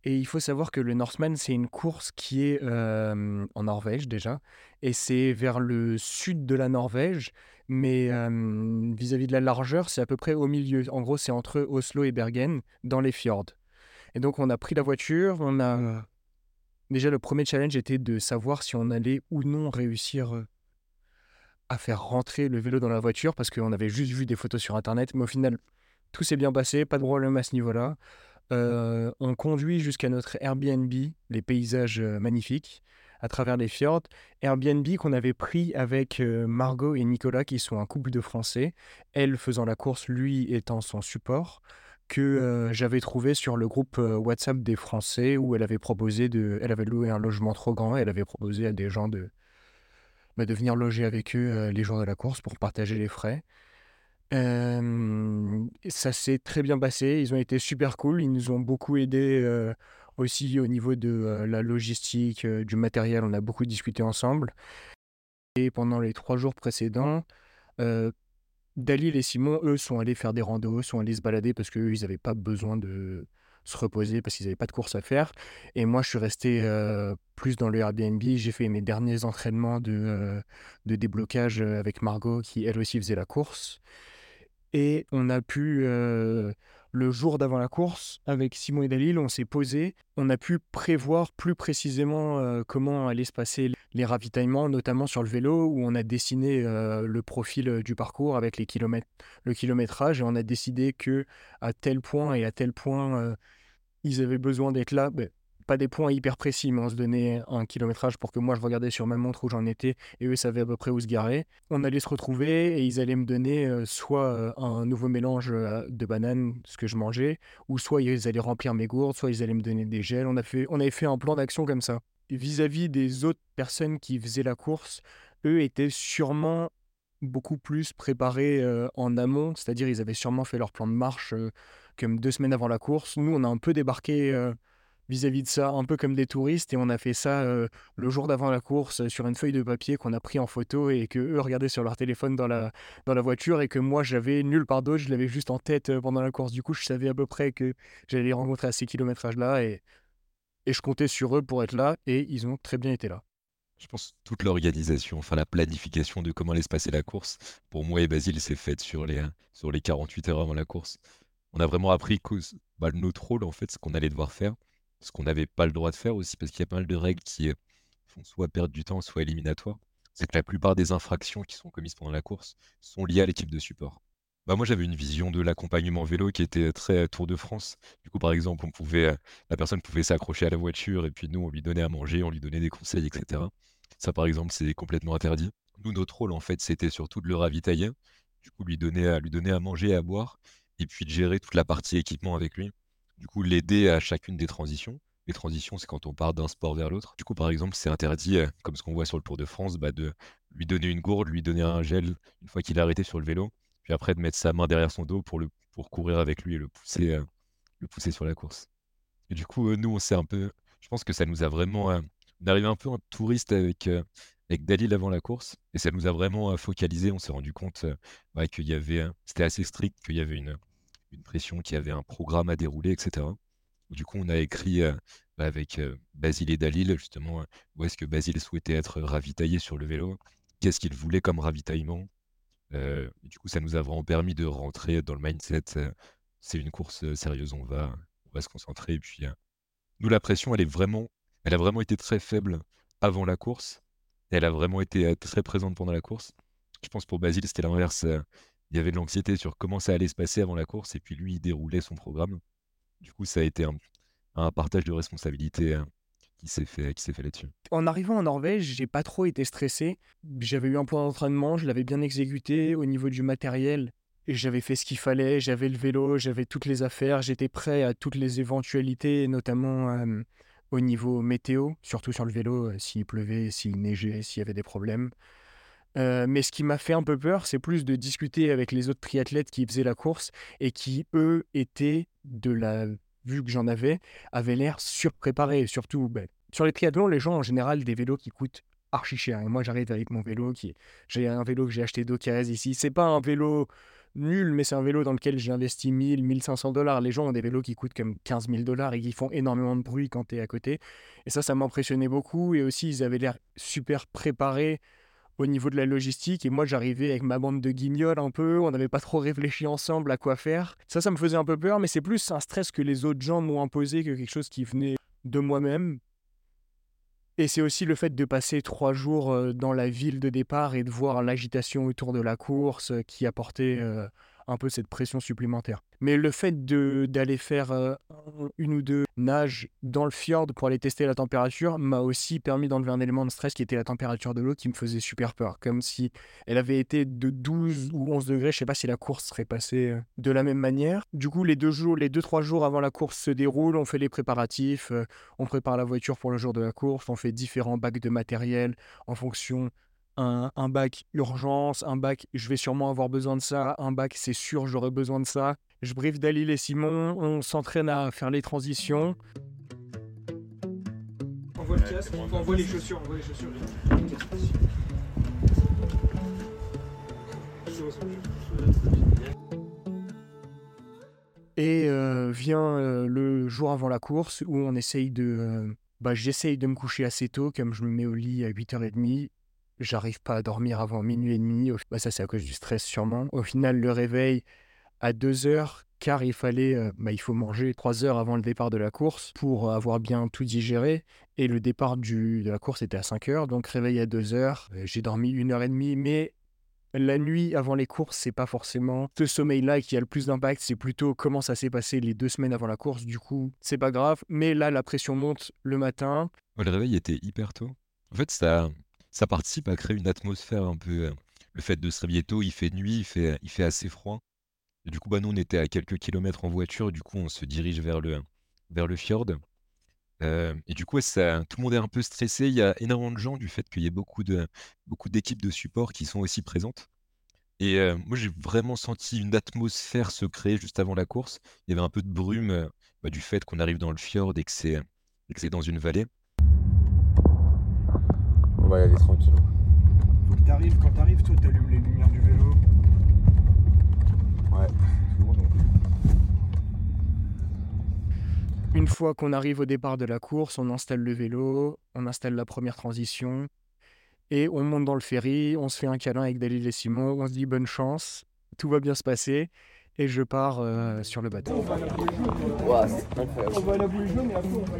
Et il faut savoir que le Norseman, c'est une course qui est euh, en Norvège déjà. Et c'est vers le sud de la Norvège. Mais euh, vis-à-vis de la largeur, c'est à peu près au milieu. En gros, c'est entre Oslo et Bergen, dans les fjords. Et donc, on a pris la voiture. On a. Déjà, le premier challenge était de savoir si on allait ou non réussir euh, à faire rentrer le vélo dans la voiture parce qu'on avait juste vu des photos sur Internet. Mais au final, tout s'est bien passé, pas de problème à ce niveau-là. Euh, on conduit jusqu'à notre Airbnb, les paysages euh, magnifiques à travers les fjords. Airbnb qu'on avait pris avec euh, Margot et Nicolas, qui sont un couple de Français. Elle faisant la course, lui étant son support, que euh, j'avais trouvé sur le groupe WhatsApp des Français où elle avait proposé de, elle avait loué un logement trop grand. Et elle avait proposé à des gens de, bah, de venir loger avec eux euh, les jours de la course pour partager les frais. Ça s'est très bien passé, ils ont été super cool, ils nous ont beaucoup aidés aussi au niveau de la logistique, du matériel, on a beaucoup discuté ensemble. Et pendant les trois jours précédents, Dalil et Simon, eux, sont allés faire des randos, sont allés se balader parce qu'eux, ils n'avaient pas besoin de se reposer parce qu'ils n'avaient pas de course à faire. Et moi, je suis resté plus dans le Airbnb. J'ai fait mes derniers entraînements de, de déblocage avec Margot, qui elle aussi faisait la course. Et on a pu, euh, le jour d'avant la course, avec Simon et Dalil, on s'est posé. On a pu prévoir plus précisément euh, comment allaient se passer les ravitaillements, notamment sur le vélo, où on a dessiné euh, le profil du parcours avec les kilomètres, le kilométrage, et on a décidé que à tel point et à tel point ils avaient besoin d'être là. Ben, pas des points hyper précis, mais on se donnait un kilométrage pour que moi je regardais sur ma montre où j'en étais et eux savaient à peu près où se garer. On allait se retrouver et ils allaient me donner euh, soit euh, un nouveau mélange euh, de bananes, ce que je mangeais, ou soit ils allaient remplir mes gourdes, soit ils allaient me donner des gels. On, a fait, on avait fait un plan d'action comme ça. Vis-à-vis des autres personnes qui faisaient la course, eux étaient sûrement beaucoup plus préparés en amont, c'est-à-dire ils avaient sûrement fait leur plan de marche comme deux semaines avant la course. Nous, on a un peu débarqué vis-à-vis de ça, un peu comme des touristes, et on a fait ça euh, le jour d'avant la course euh, sur une feuille de papier qu'on a pris en photo et que eux regardaient sur leur téléphone dans la, dans la voiture et que moi j'avais nulle part d'autre, je l'avais juste en tête euh, pendant la course. Du coup, je savais à peu près que j'allais les rencontrer à ces kilométrages-là et, et je comptais sur eux pour être là et ils ont très bien été là. Je pense toute l'organisation, enfin la planification de comment allait se passer la course, pour moi et Basile, s'est faite sur les, sur les 48 heures avant la course. On a vraiment appris que bah, notre rôle, en fait, ce qu'on allait devoir faire, ce qu'on n'avait pas le droit de faire aussi, parce qu'il y a pas mal de règles qui euh, font soit perdre du temps, soit éliminatoires. C'est que la plupart des infractions qui sont commises pendant la course sont liées à l'équipe de support. Bah moi, j'avais une vision de l'accompagnement vélo qui était très euh, Tour de France. Du coup, par exemple, on pouvait, euh, la personne pouvait s'accrocher à la voiture et puis nous, on lui donnait à manger, on lui donnait des conseils, etc. Ça, par exemple, c'est complètement interdit. Nous, notre rôle, en fait, c'était surtout de le ravitailler, du coup, lui donner à, lui donner à manger et à boire, et puis de gérer toute la partie équipement avec lui. Du coup, l'aider à chacune des transitions. Les transitions, c'est quand on part d'un sport vers l'autre. Du coup, par exemple, c'est interdit, euh, comme ce qu'on voit sur le Tour de France, bah, de lui donner une gourde, lui donner un gel une fois qu'il est arrêté sur le vélo, puis après de mettre sa main derrière son dos pour, le, pour courir avec lui et le pousser, euh, le pousser sur la course. Et du coup, euh, nous, on s'est un peu. Je pense que ça nous a vraiment. euh, on arrivé un peu en touriste avec, euh, avec Dalil avant la course. Et ça nous a vraiment focalisé. On s'est rendu compte qu'il y avait, c'était assez strict, qu'il y avait une, une pression, qu'il y avait un programme à dérouler, etc. Du coup, on a écrit bah, avec Basile et Dalil, justement, où est-ce que Basile souhaitait être ravitaillé sur le vélo, qu'est-ce qu'il voulait comme ravitaillement. du coup, ça nous a vraiment permis de rentrer dans le mindset. c'est une course sérieuse, on va, on va se concentrer. Et puis, nous, la pression, elle est vraiment, elle a vraiment été très faible avant la course. elle a vraiment été très présente pendant la course. Je pense pour Basile, c'était l'inverse. Il y avait de l'anxiété sur comment ça allait se passer avant la course, et puis lui, il déroulait son programme. Du coup, ça a été un, partage de responsabilité hein, qui s'est fait, qui s'est fait là-dessus. En arrivant en Norvège, j'ai pas trop été stressé. J'avais eu un point d'entraînement, je l'avais bien exécuté au niveau du matériel. J'avais fait ce qu'il fallait, j'avais le vélo, j'avais toutes les affaires, j'étais prêt à toutes les éventualités, notamment au niveau météo, surtout sur le vélo, euh, s'il pleuvait, s'il neigeait, s'il y avait des problèmes. Euh, mais ce qui m'a fait un peu peur, c'est plus de discuter avec les autres triathlètes qui faisaient la course et qui, eux, étaient, de la vue que j'en avais, avaient l'air surpréparés. Surtout, ben, sur les triathlons, les gens, en général, des vélos qui coûtent archi cher. Et moi, j'arrive avec mon vélo, qui j'ai un vélo que j'ai acheté d'occasion ici. C'est pas un vélo nul, mais c'est un vélo dans lequel j'ai investi 1000, 1500 dollars. Les gens ont des vélos qui coûtent comme 15 000 dollars et qui font énormément de bruit quand tu es à côté. Et ça, ça m'impressionnait beaucoup. Et aussi, ils avaient l'air super préparés au niveau de la logistique. Et moi, j'arrivais avec ma bande de guignols un peu. On n'avait pas trop réfléchi ensemble à quoi faire. Ça, ça me faisait un peu peur, mais c'est plus un stress que les autres gens m'ont imposé que quelque chose qui venait de moi-même. Et c'est aussi le fait de passer trois jours euh, dans la ville de départ et de voir l'agitation autour de la course euh, qui apportait euh, un peu cette pression supplémentaire. Mais le fait d'aller faire euh, une ou deux nages dans le fjord pour aller tester la température m'a aussi permis d'enlever un élément de stress qui était la température de l'eau qui me faisait super peur. Comme si elle avait été de 12 ou 11 degrés. Je sais pas si la course serait passée euh, de la même manière. Du coup, les deux jours, les deux, trois jours avant la course se déroulent. On fait les préparatifs. Euh, on prépare la voiture pour le jour de la course. On fait différents bacs de matériel en fonction un, bac urgence, un bac je vais sûrement avoir besoin de ça, un bac c'est sûr j'aurai besoin de ça. Je brief Dalil et Simon, on s'entraîne à faire les transitions. On voit le casque, on voit les chaussures, on voit les chaussures. Et euh, vient euh, le jour avant la course où on essaye de... Euh, bah, j'essaye de me coucher assez tôt, comme je me mets au lit à 8h30 j'arrive pas à dormir avant minuit et demi. Bah, ça, c'est à cause du stress, sûrement. Au final, le réveil à 2 heures, car il fallait, euh, bah, il faut manger 3 heures avant le départ de la course pour avoir bien tout digéré. Et le départ du, de la course était à 5 heures, donc réveil à 2 heures. Euh, j'ai dormi une heure et demie, mais la nuit avant les courses, c'est pas forcément ce sommeil-là qui a le plus d'impact, c'est plutôt comment ça s'est passé les deux semaines avant la course. Du coup, c'est pas grave, mais là, la pression monte le matin. le réveil était hyper tôt. En fait, ça, ça participe à créer une atmosphère un peu. Euh, le fait de se réveiller tôt, il fait nuit, il fait, assez froid. Du coup, bah, nous, on était à quelques kilomètres en voiture, du coup, on se dirige vers le, vers le fjord. Euh, et du coup, tout le monde est un peu stressé. Il y a énormément de gens du fait qu'il y ait beaucoup de, beaucoup d'équipes de support qui sont aussi présentes. Et euh, moi, j'ai vraiment senti une atmosphère se créer juste avant la course. Il y avait un peu de brume bah, du fait qu'on arrive dans le fjord et que c'est, et que c'est dans une vallée va y aller tranquille. Faut que t'arrives, quand t'arrives, toi t'allumes les lumières du vélo. Ouais, Une fois qu'on arrive au départ de la course, on installe le vélo, on installe la première transition et on monte dans le ferry, on se fait un câlin avec Dalil et Simon, on se dit bonne chance, tout va bien se passer et je pars euh, sur le bateau. On va à la On va à la bouée jaune et après on va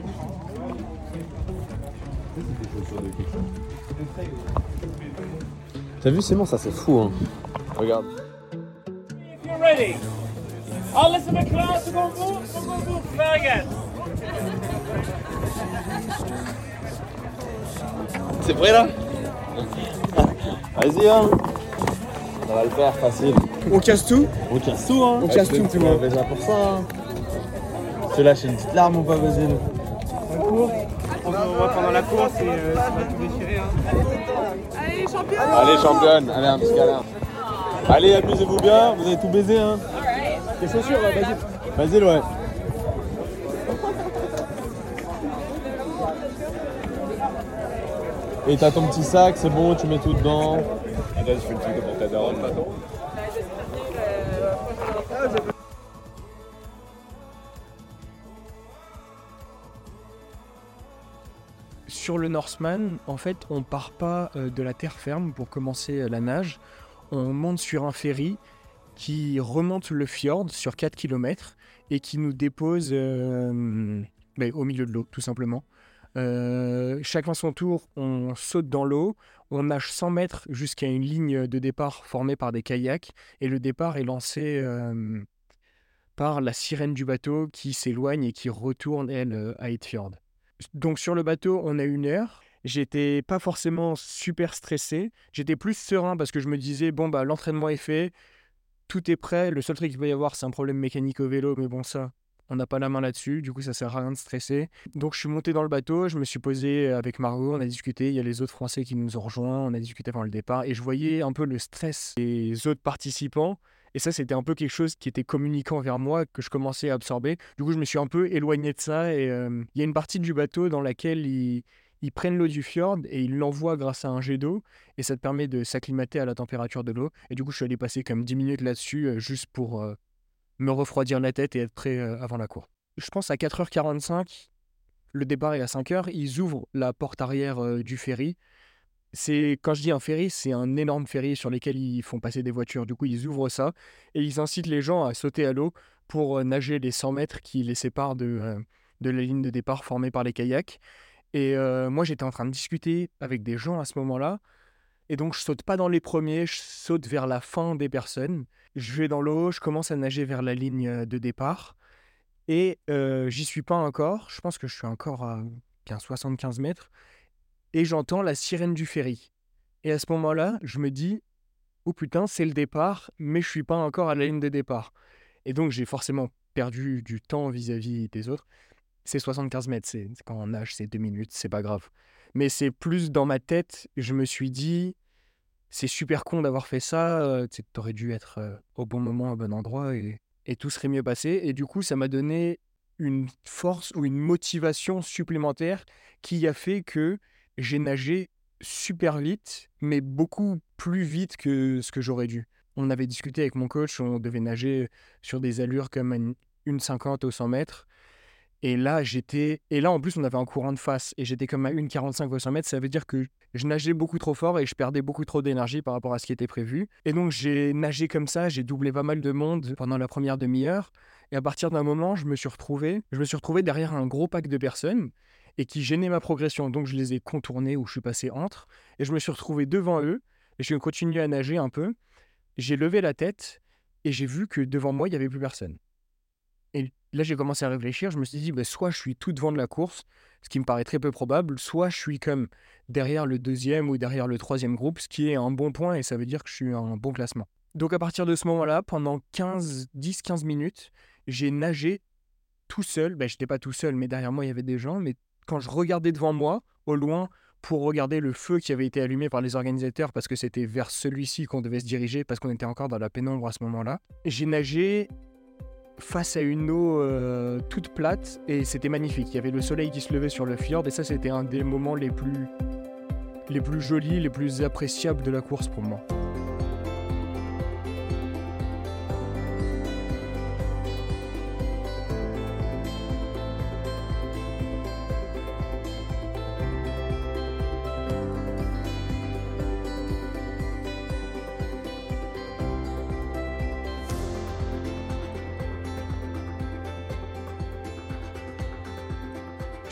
T'as vu Simon, ça c'est fou hein. Regarde. C'est prêt là? Vas-y hein Ça va le faire facile. On casse tout? On casse tout hein On casse tout tout le monde. déjà pour ça hein. Tu lâches une petite larme ou pas Basile on pendant la course et euh, ça va tout déchirer. Hein. Allez, championne Allez, championne Allez, un petit câlin. Allez, amusez-vous bien, vous avez tout baisé. Hein. Les chaussures, vas-y. Vas-y, ouais. Et t'as ton petit sac, c'est bon, tu mets tout dedans. Attends, je fais le truc pour ta daronne. Sur le Norseman, en fait, on part pas euh, de la terre ferme pour commencer euh, la nage. On monte sur un ferry qui remonte le fjord sur 4 km et qui nous dépose euh, ben, au milieu de l'eau, tout simplement. Chacun son tour, on saute dans l'eau, on nage 100 mètres jusqu'à une ligne de départ formée par des kayaks et le départ est lancé par la sirène du bateau qui s'éloigne et qui retourne, elle, à Eidfjord. Donc sur le bateau, on a une heure. J'étais pas forcément super stressé, j'étais plus serein parce que je me disais, bon, bah l'entraînement est fait, tout est prêt. Le seul truc qu'il va y avoir, c'est un problème mécanique au vélo, mais bon, ça, on n'a pas la main là-dessus, du coup ça sert à rien de stresser. Donc je suis monté dans le bateau, je me suis posé avec Margot, on a discuté, il y a les autres Français qui nous ont rejoints, on a discuté avant le départ, et je voyais un peu le stress des autres participants. Et ça, c'était un peu quelque chose qui était communiquant vers moi, que je commençais à absorber. Du coup, je me suis un peu éloigné de ça. Et il y a une partie du bateau dans laquelle ils, prennent l'eau du fjord et ils l'envoient grâce à un jet d'eau. Et ça te permet de s'acclimater à la température de l'eau. Et du coup, je suis allé passer comme 10 minutes là-dessus, juste pour me refroidir la tête et être prêt avant la cour. Je pense à 4h45, le départ est à 5h, ils ouvrent la porte arrière du ferry. C'est quand je dis un ferry, c'est un énorme ferry sur lequel ils font passer des voitures. Du coup, ils ouvrent ça et ils incitent les gens à sauter à l'eau pour euh, nager les 100 mètres qui les séparent de, euh, de la ligne de départ formée par les kayaks. Et euh, moi, j'étais en train de discuter avec des gens à ce moment-là. Et donc, je saute pas dans les premiers, je saute vers la fin des personnes. Je vais dans l'eau, je commence à nager vers la ligne de départ. Et j'y suis pas encore. Je pense que je suis encore à 15, 75 mètres. Et j'entends la sirène du ferry. Et à ce moment-là, je me dis, oh putain, c'est le départ, mais je suis pas encore à la ligne de départ. Et donc, j'ai forcément perdu du temps vis-à-vis des autres. C'est 75 mètres, c'est quand on nage, c'est deux minutes, c'est pas grave. Mais c'est plus dans ma tête, je me suis dit, c'est super con d'avoir fait ça, euh, t'aurais dû être euh, au bon moment, au bon endroit, et tout serait mieux passé. Et du coup, ça m'a donné une force ou une motivation supplémentaire qui a fait que j'ai nagé super vite, mais beaucoup plus vite que ce que j'aurais dû. On avait discuté avec mon coach, on devait nager sur des allures comme une, une 50 au 100 mètres. Et là, j'étais. Et là, en plus, on avait un courant de face. Et j'étais comme à 1,45 au 100 mètres. Ça veut dire que je nageais beaucoup trop fort et je perdais beaucoup trop d'énergie par rapport à ce qui était prévu. Et donc, j'ai nagé comme ça. J'ai doublé pas mal de monde pendant la première demi-heure. Et à partir d'un moment, je me suis retrouvé. Je me suis retrouvé derrière un gros pack de personnes et qui gênaient ma progression. Donc, je les ai contournés ou je suis passé entre. Et je me suis retrouvé devant eux. Et je continué à nager un peu. J'ai levé la tête et j'ai vu que devant moi, il n'y avait plus personne. Et là, j'ai commencé à réfléchir. Je me suis dit, bah, soit je suis tout devant de la course, ce qui me paraît très peu probable, soit je suis comme derrière le deuxième ou derrière le troisième groupe, ce qui est un bon point et ça veut dire que je suis un bon classement. Donc à partir de ce moment-là, pendant 15, 10-15 minutes, j'ai nagé tout seul. Ben, je n'étais pas tout seul, mais derrière moi, il y avait des gens. Mais quand je regardais devant moi, au loin, pour regarder le feu qui avait été allumé par les organisateurs, parce que c'était vers celui-ci qu'on devait se diriger, parce qu'on était encore dans la pénombre à ce moment-là, j'ai nagé face à une eau euh, toute plate et c'était magnifique. Il y avait le soleil qui se levait sur le fjord et ça c'était un des moments les plus les plus jolis, les plus appréciables de la course pour moi.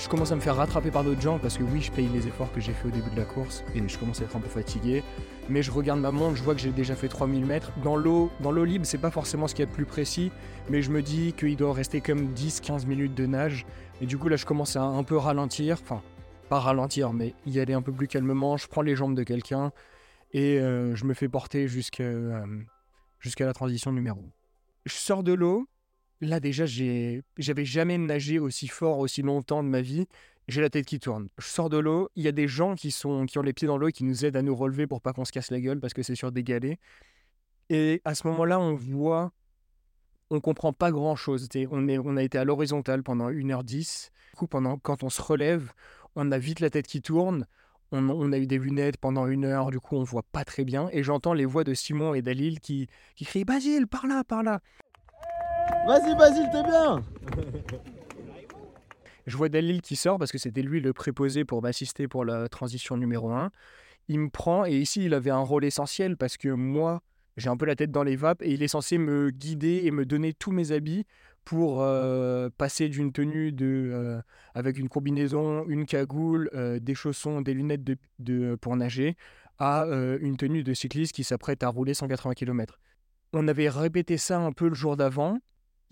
Je commence à me faire rattraper par d'autres gens parce que oui, je paye les efforts que j'ai fait au début de la course et je commence à être un peu fatigué. Mais je regarde ma montre, je vois que j'ai déjà fait 3000 mètres. Dans l'eau, dans l'eau libre, c'est pas forcément ce qu'il y a de plus précis, mais je me dis qu'il doit rester comme 10-15 minutes de nage. Et du coup, là, je commence à un peu ralentir. Enfin, pas ralentir, mais y aller un peu plus calmement. Je prends les jambes de quelqu'un et euh, je me fais porter jusqu'à euh, jusqu'à la transition numéro 1. Je sors de l'eau, Là déjà, j'avais jamais nagé aussi fort, aussi longtemps de ma vie. J'ai la tête qui tourne. Je sors de l'eau, il y a des gens qui, sont, qui ont les pieds dans l'eau et qui nous aident à nous relever pour pas qu'on se casse la gueule parce que c'est sur des galets. Et à ce moment-là, on voit, on comprend pas grand-chose. On, est, on a été à l'horizontale pendant 1h10. Du coup, pendant, quand on se relève, on a vite la tête qui tourne. On, on a eu des lunettes pendant une heure, du coup on voit pas très bien. Et j'entends les voix de Simon et Dalil qui, qui crient Basile, par là, par là. Vas-y, Basile, t'es bien Je vois Dalil qui sort parce que c'était lui le préposé pour m'assister pour la transition numéro 1. Il me prend et ici il avait un rôle essentiel parce que moi j'ai un peu la tête dans les vapes et il est censé me guider et me donner tous mes habits pour euh, passer d'une tenue de, euh, avec une combinaison, une cagoule, euh, des chaussons, des lunettes de, pour nager à une tenue de cycliste qui s'apprête à rouler 180 km. On avait répété ça un peu le jour d'avant.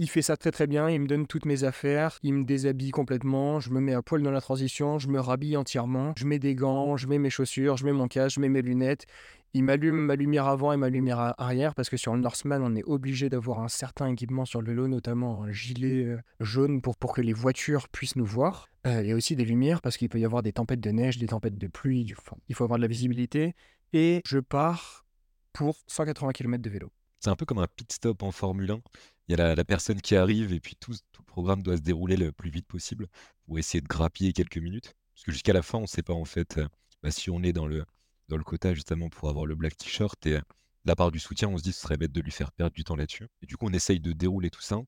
Il fait ça très très bien, il me donne toutes mes affaires, il me déshabille complètement, je me mets à poil dans la transition, je me rhabille entièrement, je mets des gants, je mets mes chaussures, je mets mon casque, je mets mes lunettes. Il m'allume ma lumière avant et ma lumière arrière parce que sur le Norseman, on est obligé d'avoir un certain équipement sur le vélo, notamment un gilet euh, jaune pour, pour que les voitures puissent nous voir. Il y a aussi des lumières parce qu'il peut y avoir des tempêtes de neige, des tempêtes de pluie, il faut avoir de la visibilité. Et je pars pour 180 km de vélo. C'est un peu comme un pit stop en Formule 1. Il y a la, personne qui arrive et puis tout, le programme doit se dérouler le plus vite possible pour essayer de grappiller quelques minutes. Parce que jusqu'à la fin, on ne sait pas en fait euh, bah, si on est dans le, dans le quota justement pour avoir le black t-shirt. Et euh, la part du soutien, on se dit que ce serait bête de lui faire perdre du temps là-dessus. Et du coup, on essaye de dérouler tout ça.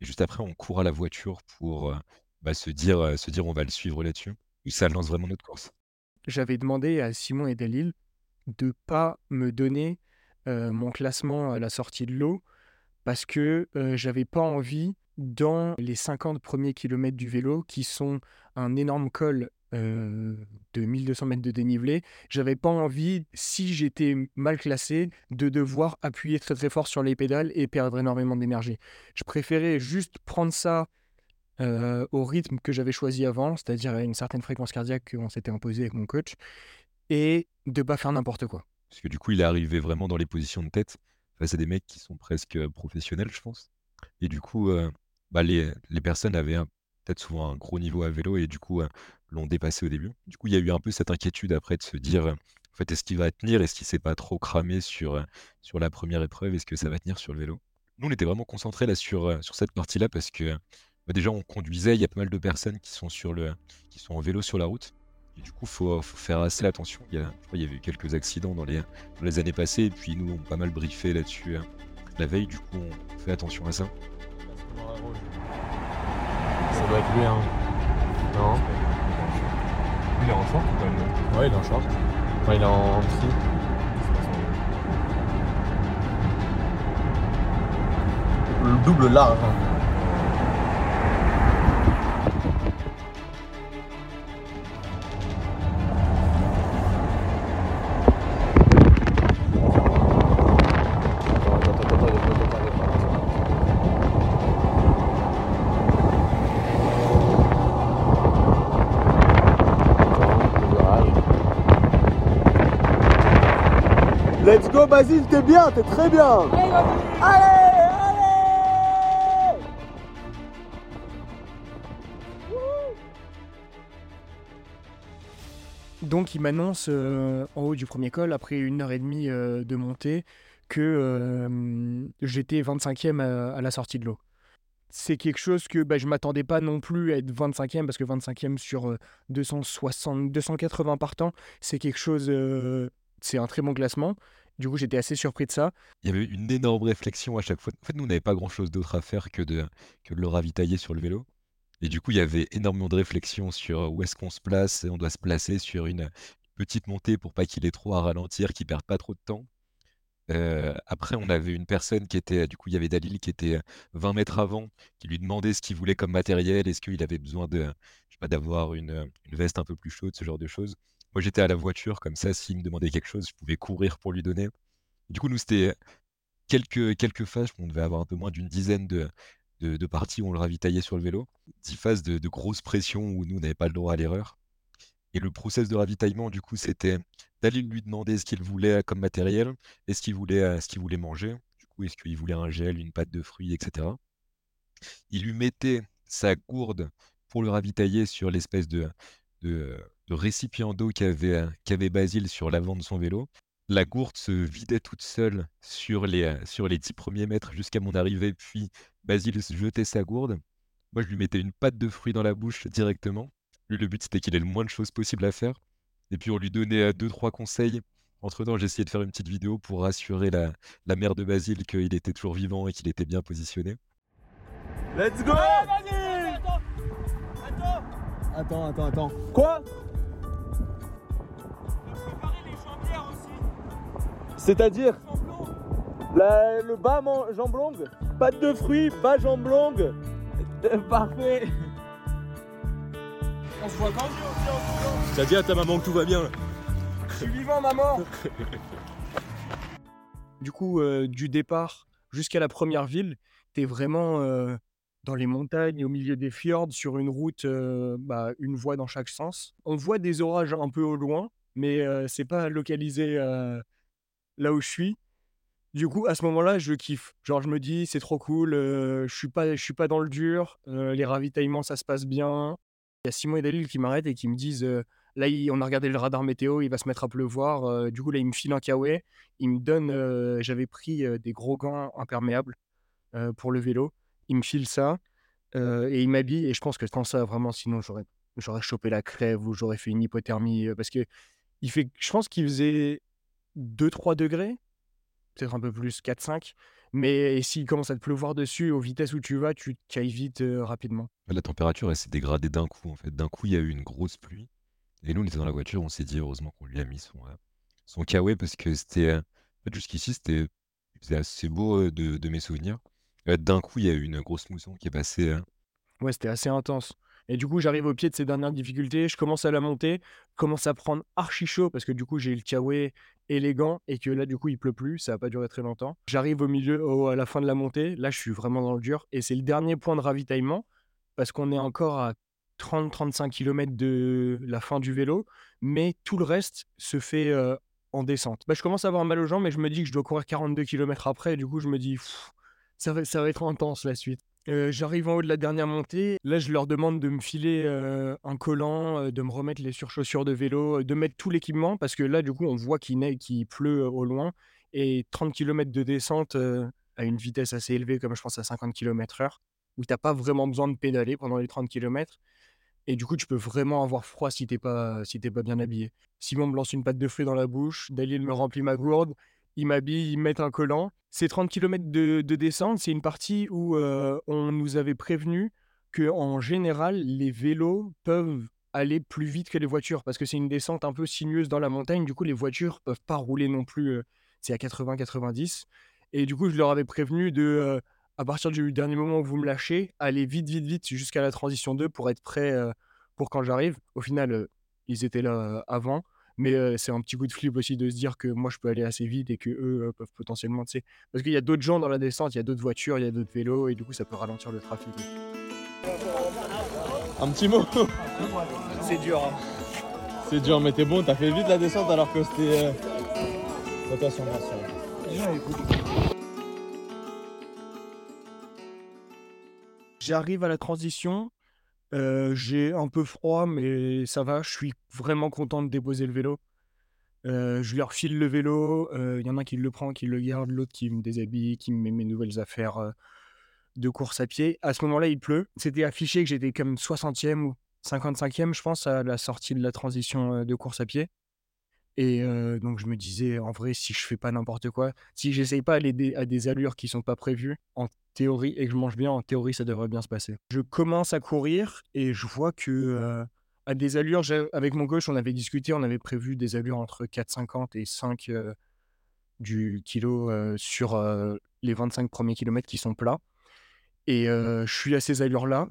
Et juste après, on court à la voiture pour euh, bah, se, dire, se dire on va le suivre là-dessus. Et ça lance vraiment notre course. J'avais demandé à Simon et Dalil de pas me donner mon classement à la sortie de l'eau parce que euh, j'avais pas envie dans les 50 premiers kilomètres du vélo qui sont un énorme col de 1200 mètres de dénivelé, j'avais pas envie, si j'étais mal classé, de devoir appuyer très très fort sur les pédales et perdre énormément d'énergie. Je préférais juste prendre ça au rythme que j'avais choisi avant, c'est-à-dire à une certaine fréquence cardiaque qu'on s'était imposé avec mon coach, et de pas faire n'importe quoi. Parce que du coup, il est arrivé vraiment dans les positions de tête face à des mecs qui sont presque euh, professionnels, je pense. Et du coup, euh, bah, les, personnes avaient peut-être souvent un gros niveau à vélo et du coup, euh, l'ont dépassé au début. Du coup, il y a eu un peu cette inquiétude après de se dire, en fait, est-ce qu'il va tenir? Est-ce qu'il s'est pas trop cramé sur, la première épreuve? Est-ce que ça va tenir sur le vélo? Nous, on était vraiment concentrés là sur, sur cette partie-là parce que bah, déjà, on conduisait, il y a pas mal de personnes qui sont, sur le, qui sont en vélo sur la route. Du coup, faut, faut faire assez attention. Il y, a, avait eu quelques accidents dans les, dans les années passées, et puis nous, on a pas mal briefé là-dessus hein, la veille, du coup, on fait attention à ça. Ça doit être lui, hein. Non Il est en short ou pas Ouais, il est en short. Ouais, il est en tri. Le double large. hein. Basile, t'es bien, t'es très bien Allez, Donc il m'annonce euh, en haut du premier col, après une heure et demie euh, de montée, que euh, j'étais 25e à, la sortie de l'eau. C'est quelque chose que bah, je m'attendais pas non plus à être 25e, parce que 25e sur euh, 260, 280 partants, c'est quelque chose, c'est un très bon classement. Du coup, j'étais assez surpris de ça. Il y avait une énorme réflexion à chaque fois. En fait, nous, on n'avait pas grand-chose d'autre à faire que de, que de le ravitailler sur le vélo. Et du coup, il y avait énormément de réflexions sur où est-ce qu'on se place. On doit se placer sur une petite montée pour pas qu'il ait trop à ralentir, qu'il perde pas trop de temps. Euh, après, on avait une personne qui était, du coup, il y avait Dalil qui était 20 mètres avant, qui lui demandait ce qu'il voulait comme matériel, est-ce qu'il avait besoin de, pas, d'avoir une veste un peu plus chaude, ce genre de choses. Moi, j'étais à la voiture, comme ça, s'il me demandait quelque chose, je pouvais courir pour lui donner. Du coup, nous, c'était quelques, quelques phases, on devait avoir un peu moins d'une dizaine de, de, parties où on le ravitaillait sur le vélo. Dix phases de, de grosse pression où nous, on n'avait pas le droit à l'erreur. Et le process de ravitaillement, du coup, c'était d'aller lui demander ce qu'il voulait comme matériel, est-ce qu'il voulait, euh, ce qu'il voulait manger, du coup, est-ce qu'il voulait un gel, une pâte de fruits, etc. Il lui mettait sa gourde pour le ravitailler sur l'espèce de, de récipient d'eau qu'avait euh, qu'avait Basile sur l'avant de son vélo. La gourde se vidait toute seule sur les, euh, sur les 10 premiers mètres jusqu'à mon arrivée, puis Basile jetait sa gourde. Moi, je lui mettais une pâte de fruits dans la bouche directement. Lui, le but, c'était qu'il ait le moins de choses possible à faire. Et puis on lui donnait 2-3 conseils. Entre-temps, j'ai essayé de faire une petite vidéo pour rassurer la, la mère de Basile qu'il était toujours vivant et qu'il était bien positionné. Let's go Attends, attends, attends. Quoi? C'est-à-dire La- le bas man- jambe longue Pâte de fruits, bas jambe longue Parfait. On se voit quand T'as dit à ta maman que tout va bien là. Je suis vivant, maman Du coup, euh, du départ jusqu'à la première ville, t'es vraiment euh, dans les montagnes, au milieu des fjords, sur une route, euh, bah, une voie dans chaque sens. On voit des orages un peu au loin, mais euh, c'est pas localisé euh, là où je suis. Du coup, à ce moment-là, je kiffe. Genre, je me dis, c'est trop cool, euh, je suis suis pas dans le dur, euh, les ravitaillements, ça se passe bien. Il y a Simon et Dalil qui m'arrêtent et qui me disent, euh, là, on a regardé le radar météo, il va se mettre à pleuvoir. du coup, là, il me file un kawaii. Il me donne, j'avais pris des gros gants imperméables pour le vélo. Il me file ça et il m'habille. Et je pense que sans ça, vraiment, sinon, j'aurais, j'aurais chopé la crève ou j'aurais fait une hypothermie. parce que il fait, je pense qu'il faisait 2-3 degrés, peut-être un peu plus, 4-5. Mais s'il commence à te pleuvoir dessus, aux vitesses où tu vas, tu cailles vite euh, rapidement. La température, elle s'est dégradée d'un coup, en fait. D'un coup, il y a eu une grosse pluie. Et nous, on était dans la voiture, on s'est dit, heureusement qu'on lui a mis son, euh, son kawaii, parce que c'était... euh, en fait, jusqu'ici, c'était assez beau euh, de, de mes souvenirs. D'un coup, il y a eu une grosse mousson qui est passée. Ouais, c'était assez intense. Et du coup, j'arrive au pied de ces dernières difficultés, je commence à la monter, commence à prendre archi chaud parce que du coup, j'ai le kawaii et les gants et que là, du coup, il pleut plus, ça va pas durer très longtemps. J'arrive au milieu, à la fin de la montée, là, je suis vraiment dans le dur et c'est le dernier point de ravitaillement parce qu'on est encore à 30-35 km de la fin du vélo, mais tout le reste se fait euh, en descente. Bah, je commence à avoir mal aux jambes, mais je me dis que je dois courir 42 km après, et du coup, je me dis, ça va être intense la suite. Euh, J'arrive en haut de la dernière montée. Là, je leur demande de me filer euh, un collant, euh, de me remettre les surchaussures de vélo, de mettre tout l'équipement parce que là, du coup, on voit qu'il qu'il pleut au loin et 30 km de descente à une vitesse assez élevée, comme je pense à 50 km/h, où t'as pas vraiment besoin de pédaler pendant les 30 km. Et du coup, tu peux vraiment avoir froid si t'es pas, si pas bien habillé. Simon me lance une pâte de fruits dans la bouche, Dalil me remplit ma gourde, il m'habille, il me met un collant. Ces 30 km de, de descente, c'est une partie où euh, on nous avait prévenu que en général, les vélos peuvent aller plus vite que les voitures parce que c'est une descente un peu sinueuse dans la montagne. Du coup, les voitures peuvent pas rouler non plus. euh, c'est à 80-90. Et du coup, je leur avais prévenu de, euh, à partir du dernier moment où vous me lâchez, aller vite, vite, vite jusqu'à la transition 2 pour être prêt pour quand j'arrive. Au final, ils étaient là avant. Mais euh, c'est un petit coup de flip aussi de se dire que moi je peux aller assez vite et que eux euh, peuvent potentiellement, tu sais. Parce qu'il y a d'autres gens dans la descente, il y a d'autres voitures, il y a d'autres vélos et du coup ça peut ralentir le trafic. Un petit mot C'est dur. hein. C'est dur, mais t'es bon, t'as fait vite la descente alors que c'était. euh, Attention, attention. J'arrive à la transition, euh, j'ai un peu froid, mais ça va, je suis vraiment content de déposer le vélo. Euh, je leur file le vélo, euh, il y en a un qui le prend, qui le garde, l'autre qui me déshabille, qui me met mes nouvelles affaires de course à pied. À ce moment-là, il pleut. C'était affiché que j'étais comme 60e ou 55e, je pense, à la sortie de la transition de course à pied. Et donc je me disais, en vrai, si je fais pas n'importe quoi, si j'essaye pas des- à des allures qui sont pas prévues, en théorie, et que je mange bien, en théorie, ça devrait bien se passer. Je commence à courir et je vois que euh, à des allures, avec mon coach, on avait discuté, on avait prévu des allures entre 4,50 et 5 euh, du kilo euh, sur les 25 premiers kilomètres qui sont plats. Et euh, je suis à ces allures-là.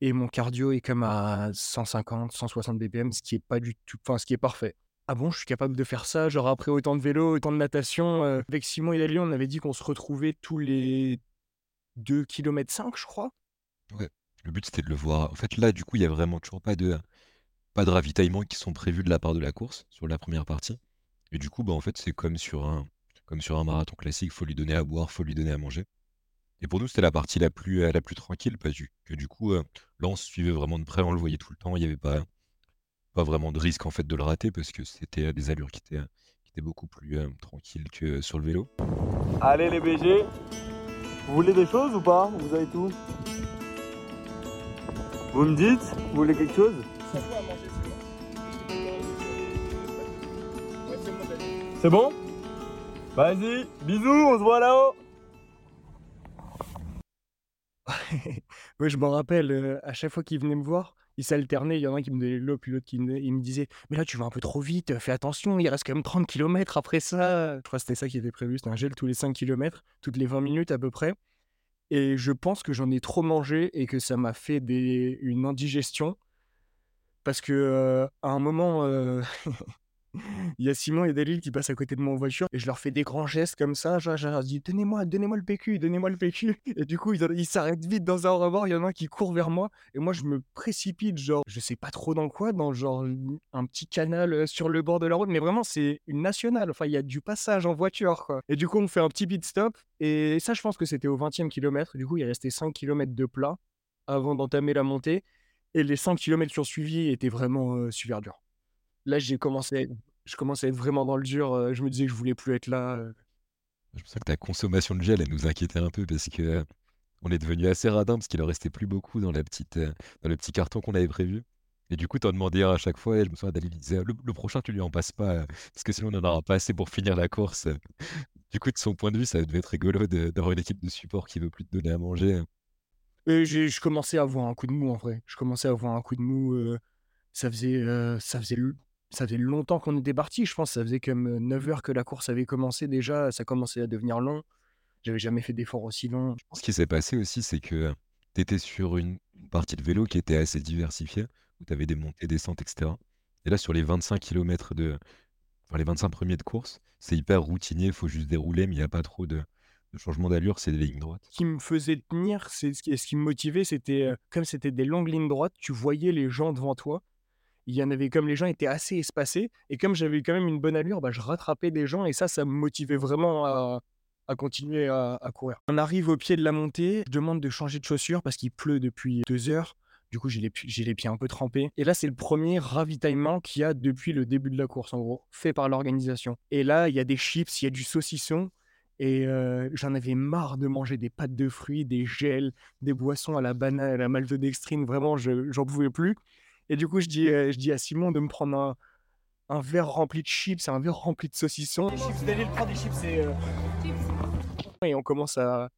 Et mon cardio est comme à 150, 160 BPM, ce qui est pas du tout, enfin, ce qui est parfait. Ah bon, je suis capable de faire ça, genre après autant de vélo, autant de natation. avec Simon et Lali, on avait dit qu'on se retrouvait tous les 2 km 5, je crois. Le but, c'était de le voir. En fait, là, du coup, il y a vraiment toujours pas de, pas de ravitaillement qui sont prévus de la part de la course sur la première partie. Et du coup, bah, en fait, c'est comme sur un, comme sur un marathon classique, faut lui donner à boire, faut lui donner à manger. Et pour nous, c'était la partie la plus, euh, la plus tranquille, parce que du coup, euh, là, on se suivait vraiment de près, on le voyait tout le temps, il n'y avait pas, pas vraiment de risque en fait de le rater, parce que c'était euh, des allures qui étaient, qui étaient beaucoup plus euh, tranquilles que euh, sur le vélo. Allez les BG vous voulez des choses ou pas Vous avez tout Vous me dites Vous voulez quelque chose C'est bon Vas-y, bisous, on se voit là-haut. Oui, je m'en rappelle, euh, à chaque fois qu'il venait me voir, il s'alternait. Il y en a un qui me donnait l'eau, puis l'autre qui me, il disait Mais là, tu vas un peu trop vite, fais attention, il reste quand même 30 km après ça. Je crois que c'était ça qui était prévu. C'était un gel tous les 5 km, toutes les 20 minutes à peu près. Et je pense que j'en ai trop mangé et que ça m'a fait une indigestion. Parce que euh, à un moment, euh, il y a Simon et Dalil qui passent à côté de mon voiture et je leur fais des grands gestes comme ça. Genre, je leur dis Donnez-moi, donnez-moi le PQ, donnez-moi le PQ. Et du coup, ils, s'arrêtent vite dans un rebord. Il y en a un qui court vers moi et moi, je me précipite, genre, je sais pas trop dans quoi, dans genre un petit canal euh, sur le bord de la route. Mais vraiment, c'est une nationale. Enfin, il y a du passage en voiture, quoi. Et du coup, on fait un petit pit stop. Et ça, je pense que c'était au 20e kilomètre. Du coup, il restait 5 km de plat avant d'entamer la montée. Et les 5 km ont suivi étaient vraiment euh, super durs. Là, j'ai commencé, je commençais à être vraiment dans le dur. je me disais que je voulais plus être là. Je pense que ta consommation de gel, elle nous inquiétait un peu parce que on est devenu assez radin parce qu'il en restait plus beaucoup dans la petite, dans le petit carton qu'on avait prévu. Et du coup, t'en demandais un à chaque fois et je me souviens il disait le, le prochain, tu lui en passes pas parce que sinon on n'en aura pas assez pour finir la course. Du coup, de son point de vue, ça devait être rigolo d'avoir une équipe de support qui veut plus te donner à manger. Et j'ai- je commençais à avoir un coup de mou en vrai. Je commençais à avoir un coup de mou. euh, ça faisait, euh, ça faisait, ça faisait longtemps qu'on était parti. Je pense que ça faisait comme 9 heures que la course avait commencé déjà. Ça commençait à devenir long. J'avais jamais fait d'effort aussi long. Ce qui s'est passé aussi, c'est que tu étais sur une, partie de vélo qui était assez diversifiée, où tu avais des montées, descentes, etc. Et là, sur les 25 km de. Enfin, les 25 premiers de course, c'est hyper routinier, il faut juste dérouler, mais il n'y a pas trop de, changement d'allure, c'est des lignes droites. Ce qui me faisait tenir, c'est ce qui, ce qui me motivait, c'était euh, comme c'était des longues lignes droites, tu voyais les gens devant toi. Il y en avait comme les gens étaient assez espacés et comme j'avais quand même une bonne allure, bah, je rattrapais des gens et ça, ça me motivait vraiment à, à continuer à, courir. On arrive au pied de la montée, je demande de changer de chaussures parce qu'il pleut depuis deux heures. Du coup, j'ai les, les pieds un peu trempés. Et là, c'est le premier ravitaillement qu'il y a depuis le début de la course, en gros, fait par l'organisation. Et là, il y a des chips, il y a du saucisson. Et euh, j'en avais marre de manger des pâtes de fruits, des gels, des boissons à la banane, à la maltodextrine. Vraiment, je, j'en pouvais plus. Et du coup, je dis, euh, je dis à Simon de me prendre un, un verre rempli de chips, un verre rempli de saucissons. Des chips, d'aller prendre des chips et... euh, Et on commence à,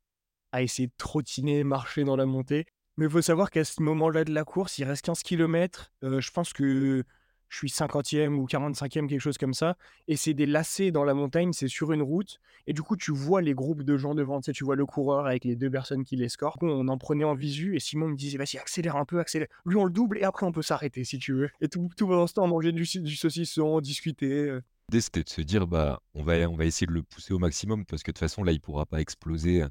à essayer de trottiner, marcher dans la montée. Mais il faut savoir qu'à ce moment-là de la course, il reste 15 km. je pense que je suis 50e ou 45e, quelque chose comme ça. Et c'est des lacets dans la montagne, c'est sur une route. Et du coup, tu vois les groupes de gens devant. Tu, tu vois le coureur avec les deux personnes qui l'escortent. On en prenait en visu et Simon me disait Vas-y, accélère un peu, accélère. Lui, on le double et après, on peut s'arrêter si tu veux. Et tout, tout pendant ce temps, on mangeait du, du saucisson, on discutait. euh. L'idée, c'était de se dire, bah, on va, on va essayer de le pousser au maximum parce que de toute façon, là, il pourra pas exploser.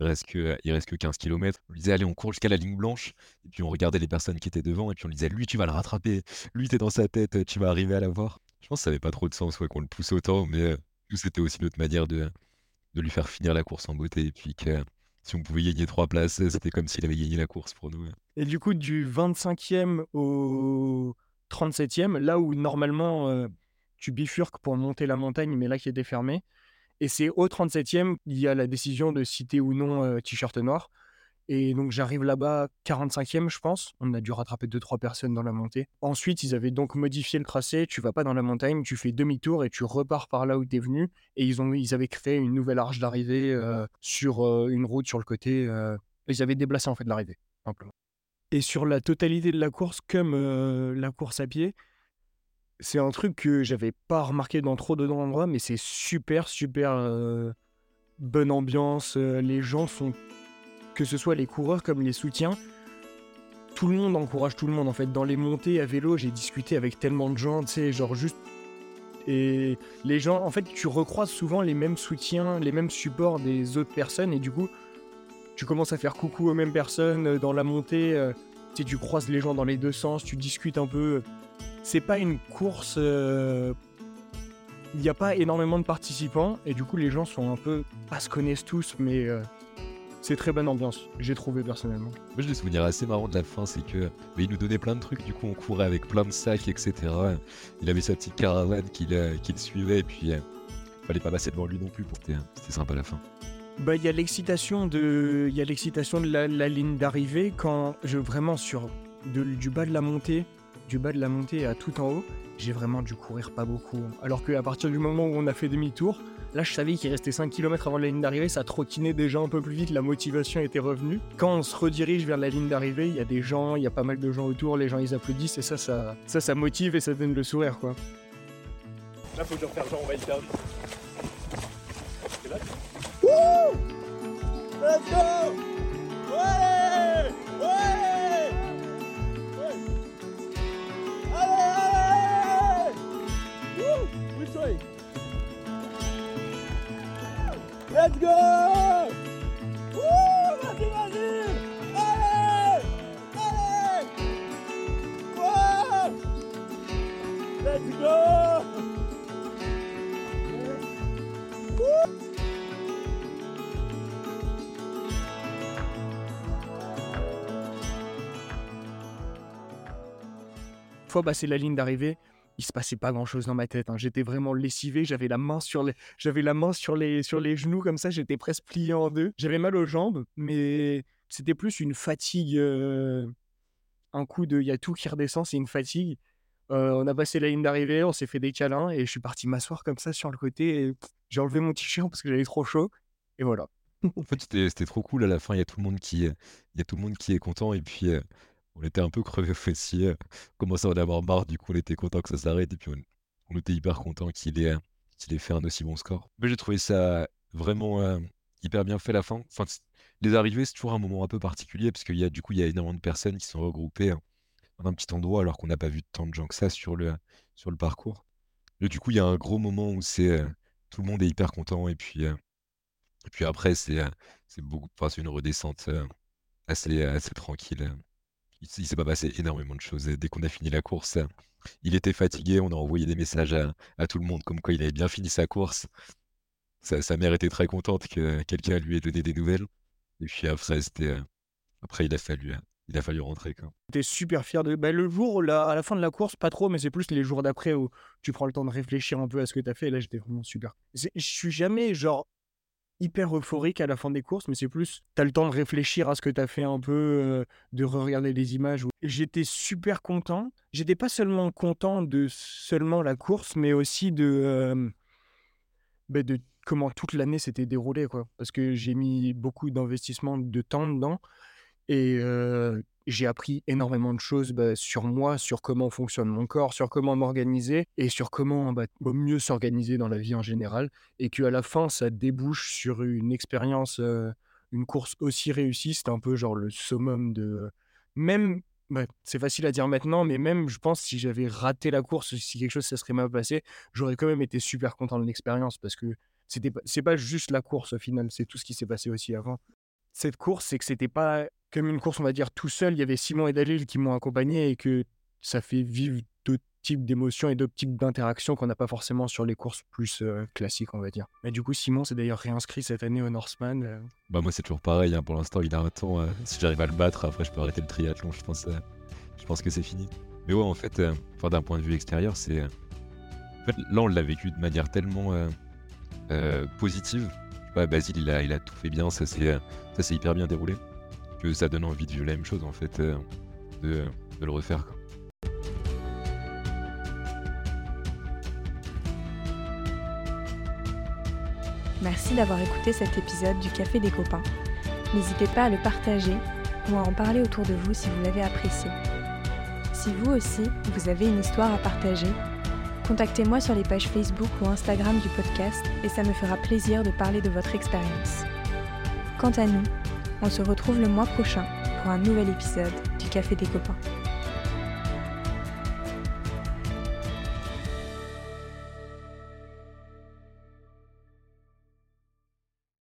Il reste que, il reste que 15 km. On lui disait, allez, on court jusqu'à la ligne blanche. Et puis, on regardait les personnes qui étaient devant. Et puis, on lui disait, lui, tu vas le rattraper. Lui, t'es dans sa tête. Tu vas arriver à la voir. Je pense que ça n'avait pas trop de sens ouais, qu'on le pousse autant. Mais euh, c'était aussi notre manière de, de lui faire finir la course en beauté. Et puis, que si on pouvait gagner trois places, c'était comme s'il avait gagné la course pour nous. Et du coup, du 25e au 37e, là où normalement euh, tu bifurques pour monter la montagne, mais là qui était fermé. Et c'est au 37e, il y a la décision de citer ou non t-shirt noir. Et donc j'arrive là-bas 45e, je pense. On a dû rattraper 2-3 personnes dans la montée. Ensuite, ils avaient donc modifié le tracé. Tu vas pas dans la montagne, tu fais demi-tour et tu repars par là où tu es venu. Et ils, ont, ils avaient créé une nouvelle arche d'arrivée sur une route sur le côté. ils avaient déplacé en fait l'arrivée, simplement. Et sur la totalité de la course, comme la course à pied, c'est un truc que j'avais pas remarqué dans trop d'endroits, mais c'est super, super euh, bonne ambiance. euh, les gens sont, que ce soit les coureurs comme les soutiens, tout le monde encourage tout le monde en fait. Dans les montées à vélo, j'ai discuté avec tellement de gens, tu sais, genre juste. Et les gens, en fait, tu recroises souvent les mêmes soutiens, les mêmes supports des autres personnes, et du coup, tu commences à faire coucou aux mêmes personnes euh, dans la montée. Tu tu croises les gens dans les deux sens, tu discutes un peu. C'est pas une course. euh, Il n'y a pas énormément de participants et du coup les gens sont un peu pas se connaissent tous, mais euh, c'est très bonne ambiance. J'ai trouvé personnellement. Moi, j'ai des souvenirs assez marrants de la fin, c'est que mais il nous donnait plein de trucs, du coup, on courait avec plein de sacs, etc. Il avait sa petite caravane qui, le- qui le suivait, et puis euh, fallait pas passer devant lui non plus pour c'était sympa la fin. Bah il y a l'excitation de, il y a l'excitation de la, ligne d'arrivée quand je vraiment sur du bas de la montée, du bas de la montée à tout en haut, j'ai vraiment dû courir pas beaucoup. Alors qu'à partir du moment où on a fait demi-tour, là je savais qu'il restait 5 km avant la ligne d'arrivée, ça trottinait déjà un peu plus vite, la motivation était revenue. Quand on se redirige vers la ligne d'arrivée, il y a des gens, il y a pas mal de gens autour, les gens ils applaudissent et ça, ça, ça, motive et ça donne le sourire quoi. Là, faut que je refaire genre, on va être perdu. Let's go! Ouais Ouais Allez Woo! Which way? Let's go fois passé la ligne d'arrivée, il se passait pas grand chose dans ma tête. hein. J'étais vraiment lessivé, j'avais la main sur les, j'avais la main sur les, sur les genoux comme ça, j'étais presque plié en deux. J'avais mal aux jambes, mais c'était plus une fatigue, euh, un coup de, il y a tout qui redescend, c'est une fatigue. Euh, on a passé la ligne d'arrivée, on s'est fait des câlins et je suis parti m'asseoir comme ça sur le côté. J'ai enlevé mon t-shirt parce que j'avais trop chaud et voilà. En fait, c'était trop cool à la fin. Il y a tout le monde qui, il y a tout le monde qui est content. Et puis, euh, on était un peu crevés au fessier. On commençait à en avoir marre. Du coup, on était content que ça s'arrête. Et puis, on, était hyper content qu'il ait, euh, qu'il ait fait un aussi bon score. Mais j'ai trouvé ça vraiment euh, hyper bien fait la fin. Enfin, les arrivées, c'est toujours un moment un peu particulier parce qu'il y a, du coup, il y a énormément de personnes qui sont regroupées hein, dans un petit endroit alors qu'on n'a pas vu tant de gens que ça sur le, parcours. Du coup, il y a un gros moment où c'est euh, tout le monde est hyper content. Et puis, euh, puis après, c'est euh, beaucoup, une redescente euh, assez, assez tranquille. Il, s'est pas passé énormément de choses. Dès qu'on a fini la course, il était fatigué. On a envoyé des messages à, tout le monde comme quoi il avait bien fini sa course. Sa, sa mère était très contente que quelqu'un lui ait donné des nouvelles. Et puis après, c'était, euh, après il a fallu, il a fallu rentrer quoi. J'étais super fier de. Bah, le jour, là, à la fin de la course, pas trop, mais c'est plus les jours d'après où tu prends le temps de réfléchir un peu à ce que tu as fait. Là, j'étais vraiment super. Je suis jamais, genre, hyper euphorique à la fin des courses, mais c'est plus, tu as le temps de réfléchir à ce que tu as fait un peu, euh, de regarder les images. J'étais super content. J'étais pas seulement content de seulement la course, mais aussi de, euh, bah, de comment toute l'année s'était déroulée, quoi. Parce que j'ai mis beaucoup d'investissement de temps dedans. Et euh, j'ai appris énormément de choses bah, sur moi, sur comment fonctionne mon corps, sur comment m'organiser et sur comment bah, mieux s'organiser dans la vie en général. Et qu'à la fin, ça débouche sur une expérience, une course aussi réussie. C'était un peu genre le summum de. Même, bah, c'est facile à dire maintenant, mais même, je pense, si j'avais raté la course, si quelque chose ça serait mal passé, j'aurais quand même été super content de l'expérience parce que c'était c'est pas juste la course au final, c'est tout ce qui s'est passé aussi avant cette course, c'est que c'était pas comme une course, on va dire, tout seul. Il y avait Simon et Dalil qui m'ont accompagné et que ça fait vivre d'autres types d'émotions et d'autres types d'interactions qu'on n'a pas forcément sur les courses plus euh, classiques, on va dire. Mais du coup, Simon s'est d'ailleurs réinscrit cette année au Norseman. euh. Bah moi c'est toujours pareil, hein, pour l'instant il a un temps, euh, si j'arrive à le battre, après je peux arrêter le triathlon, je pense, je pense que c'est fini. Mais ouais en fait, d'un point de vue extérieur, c'est... En fait là on l'a vécu de manière tellement positive. Pas, Basile il a, il a tout fait bien, ça s'est hyper bien déroulé, que ça donne envie de vivre la même chose en fait, euh, de, de le refaire. Merci d'avoir écouté cet épisode du Café des copains. N'hésitez pas à le partager ou à en parler autour de vous si vous l'avez apprécié. Si vous aussi, vous avez une histoire à partager, contactez-moi sur les pages Facebook ou Instagram du podcast et ça me fera plaisir de parler de votre expérience. Quant à nous, on se retrouve le mois prochain pour un nouvel épisode du Café des copains.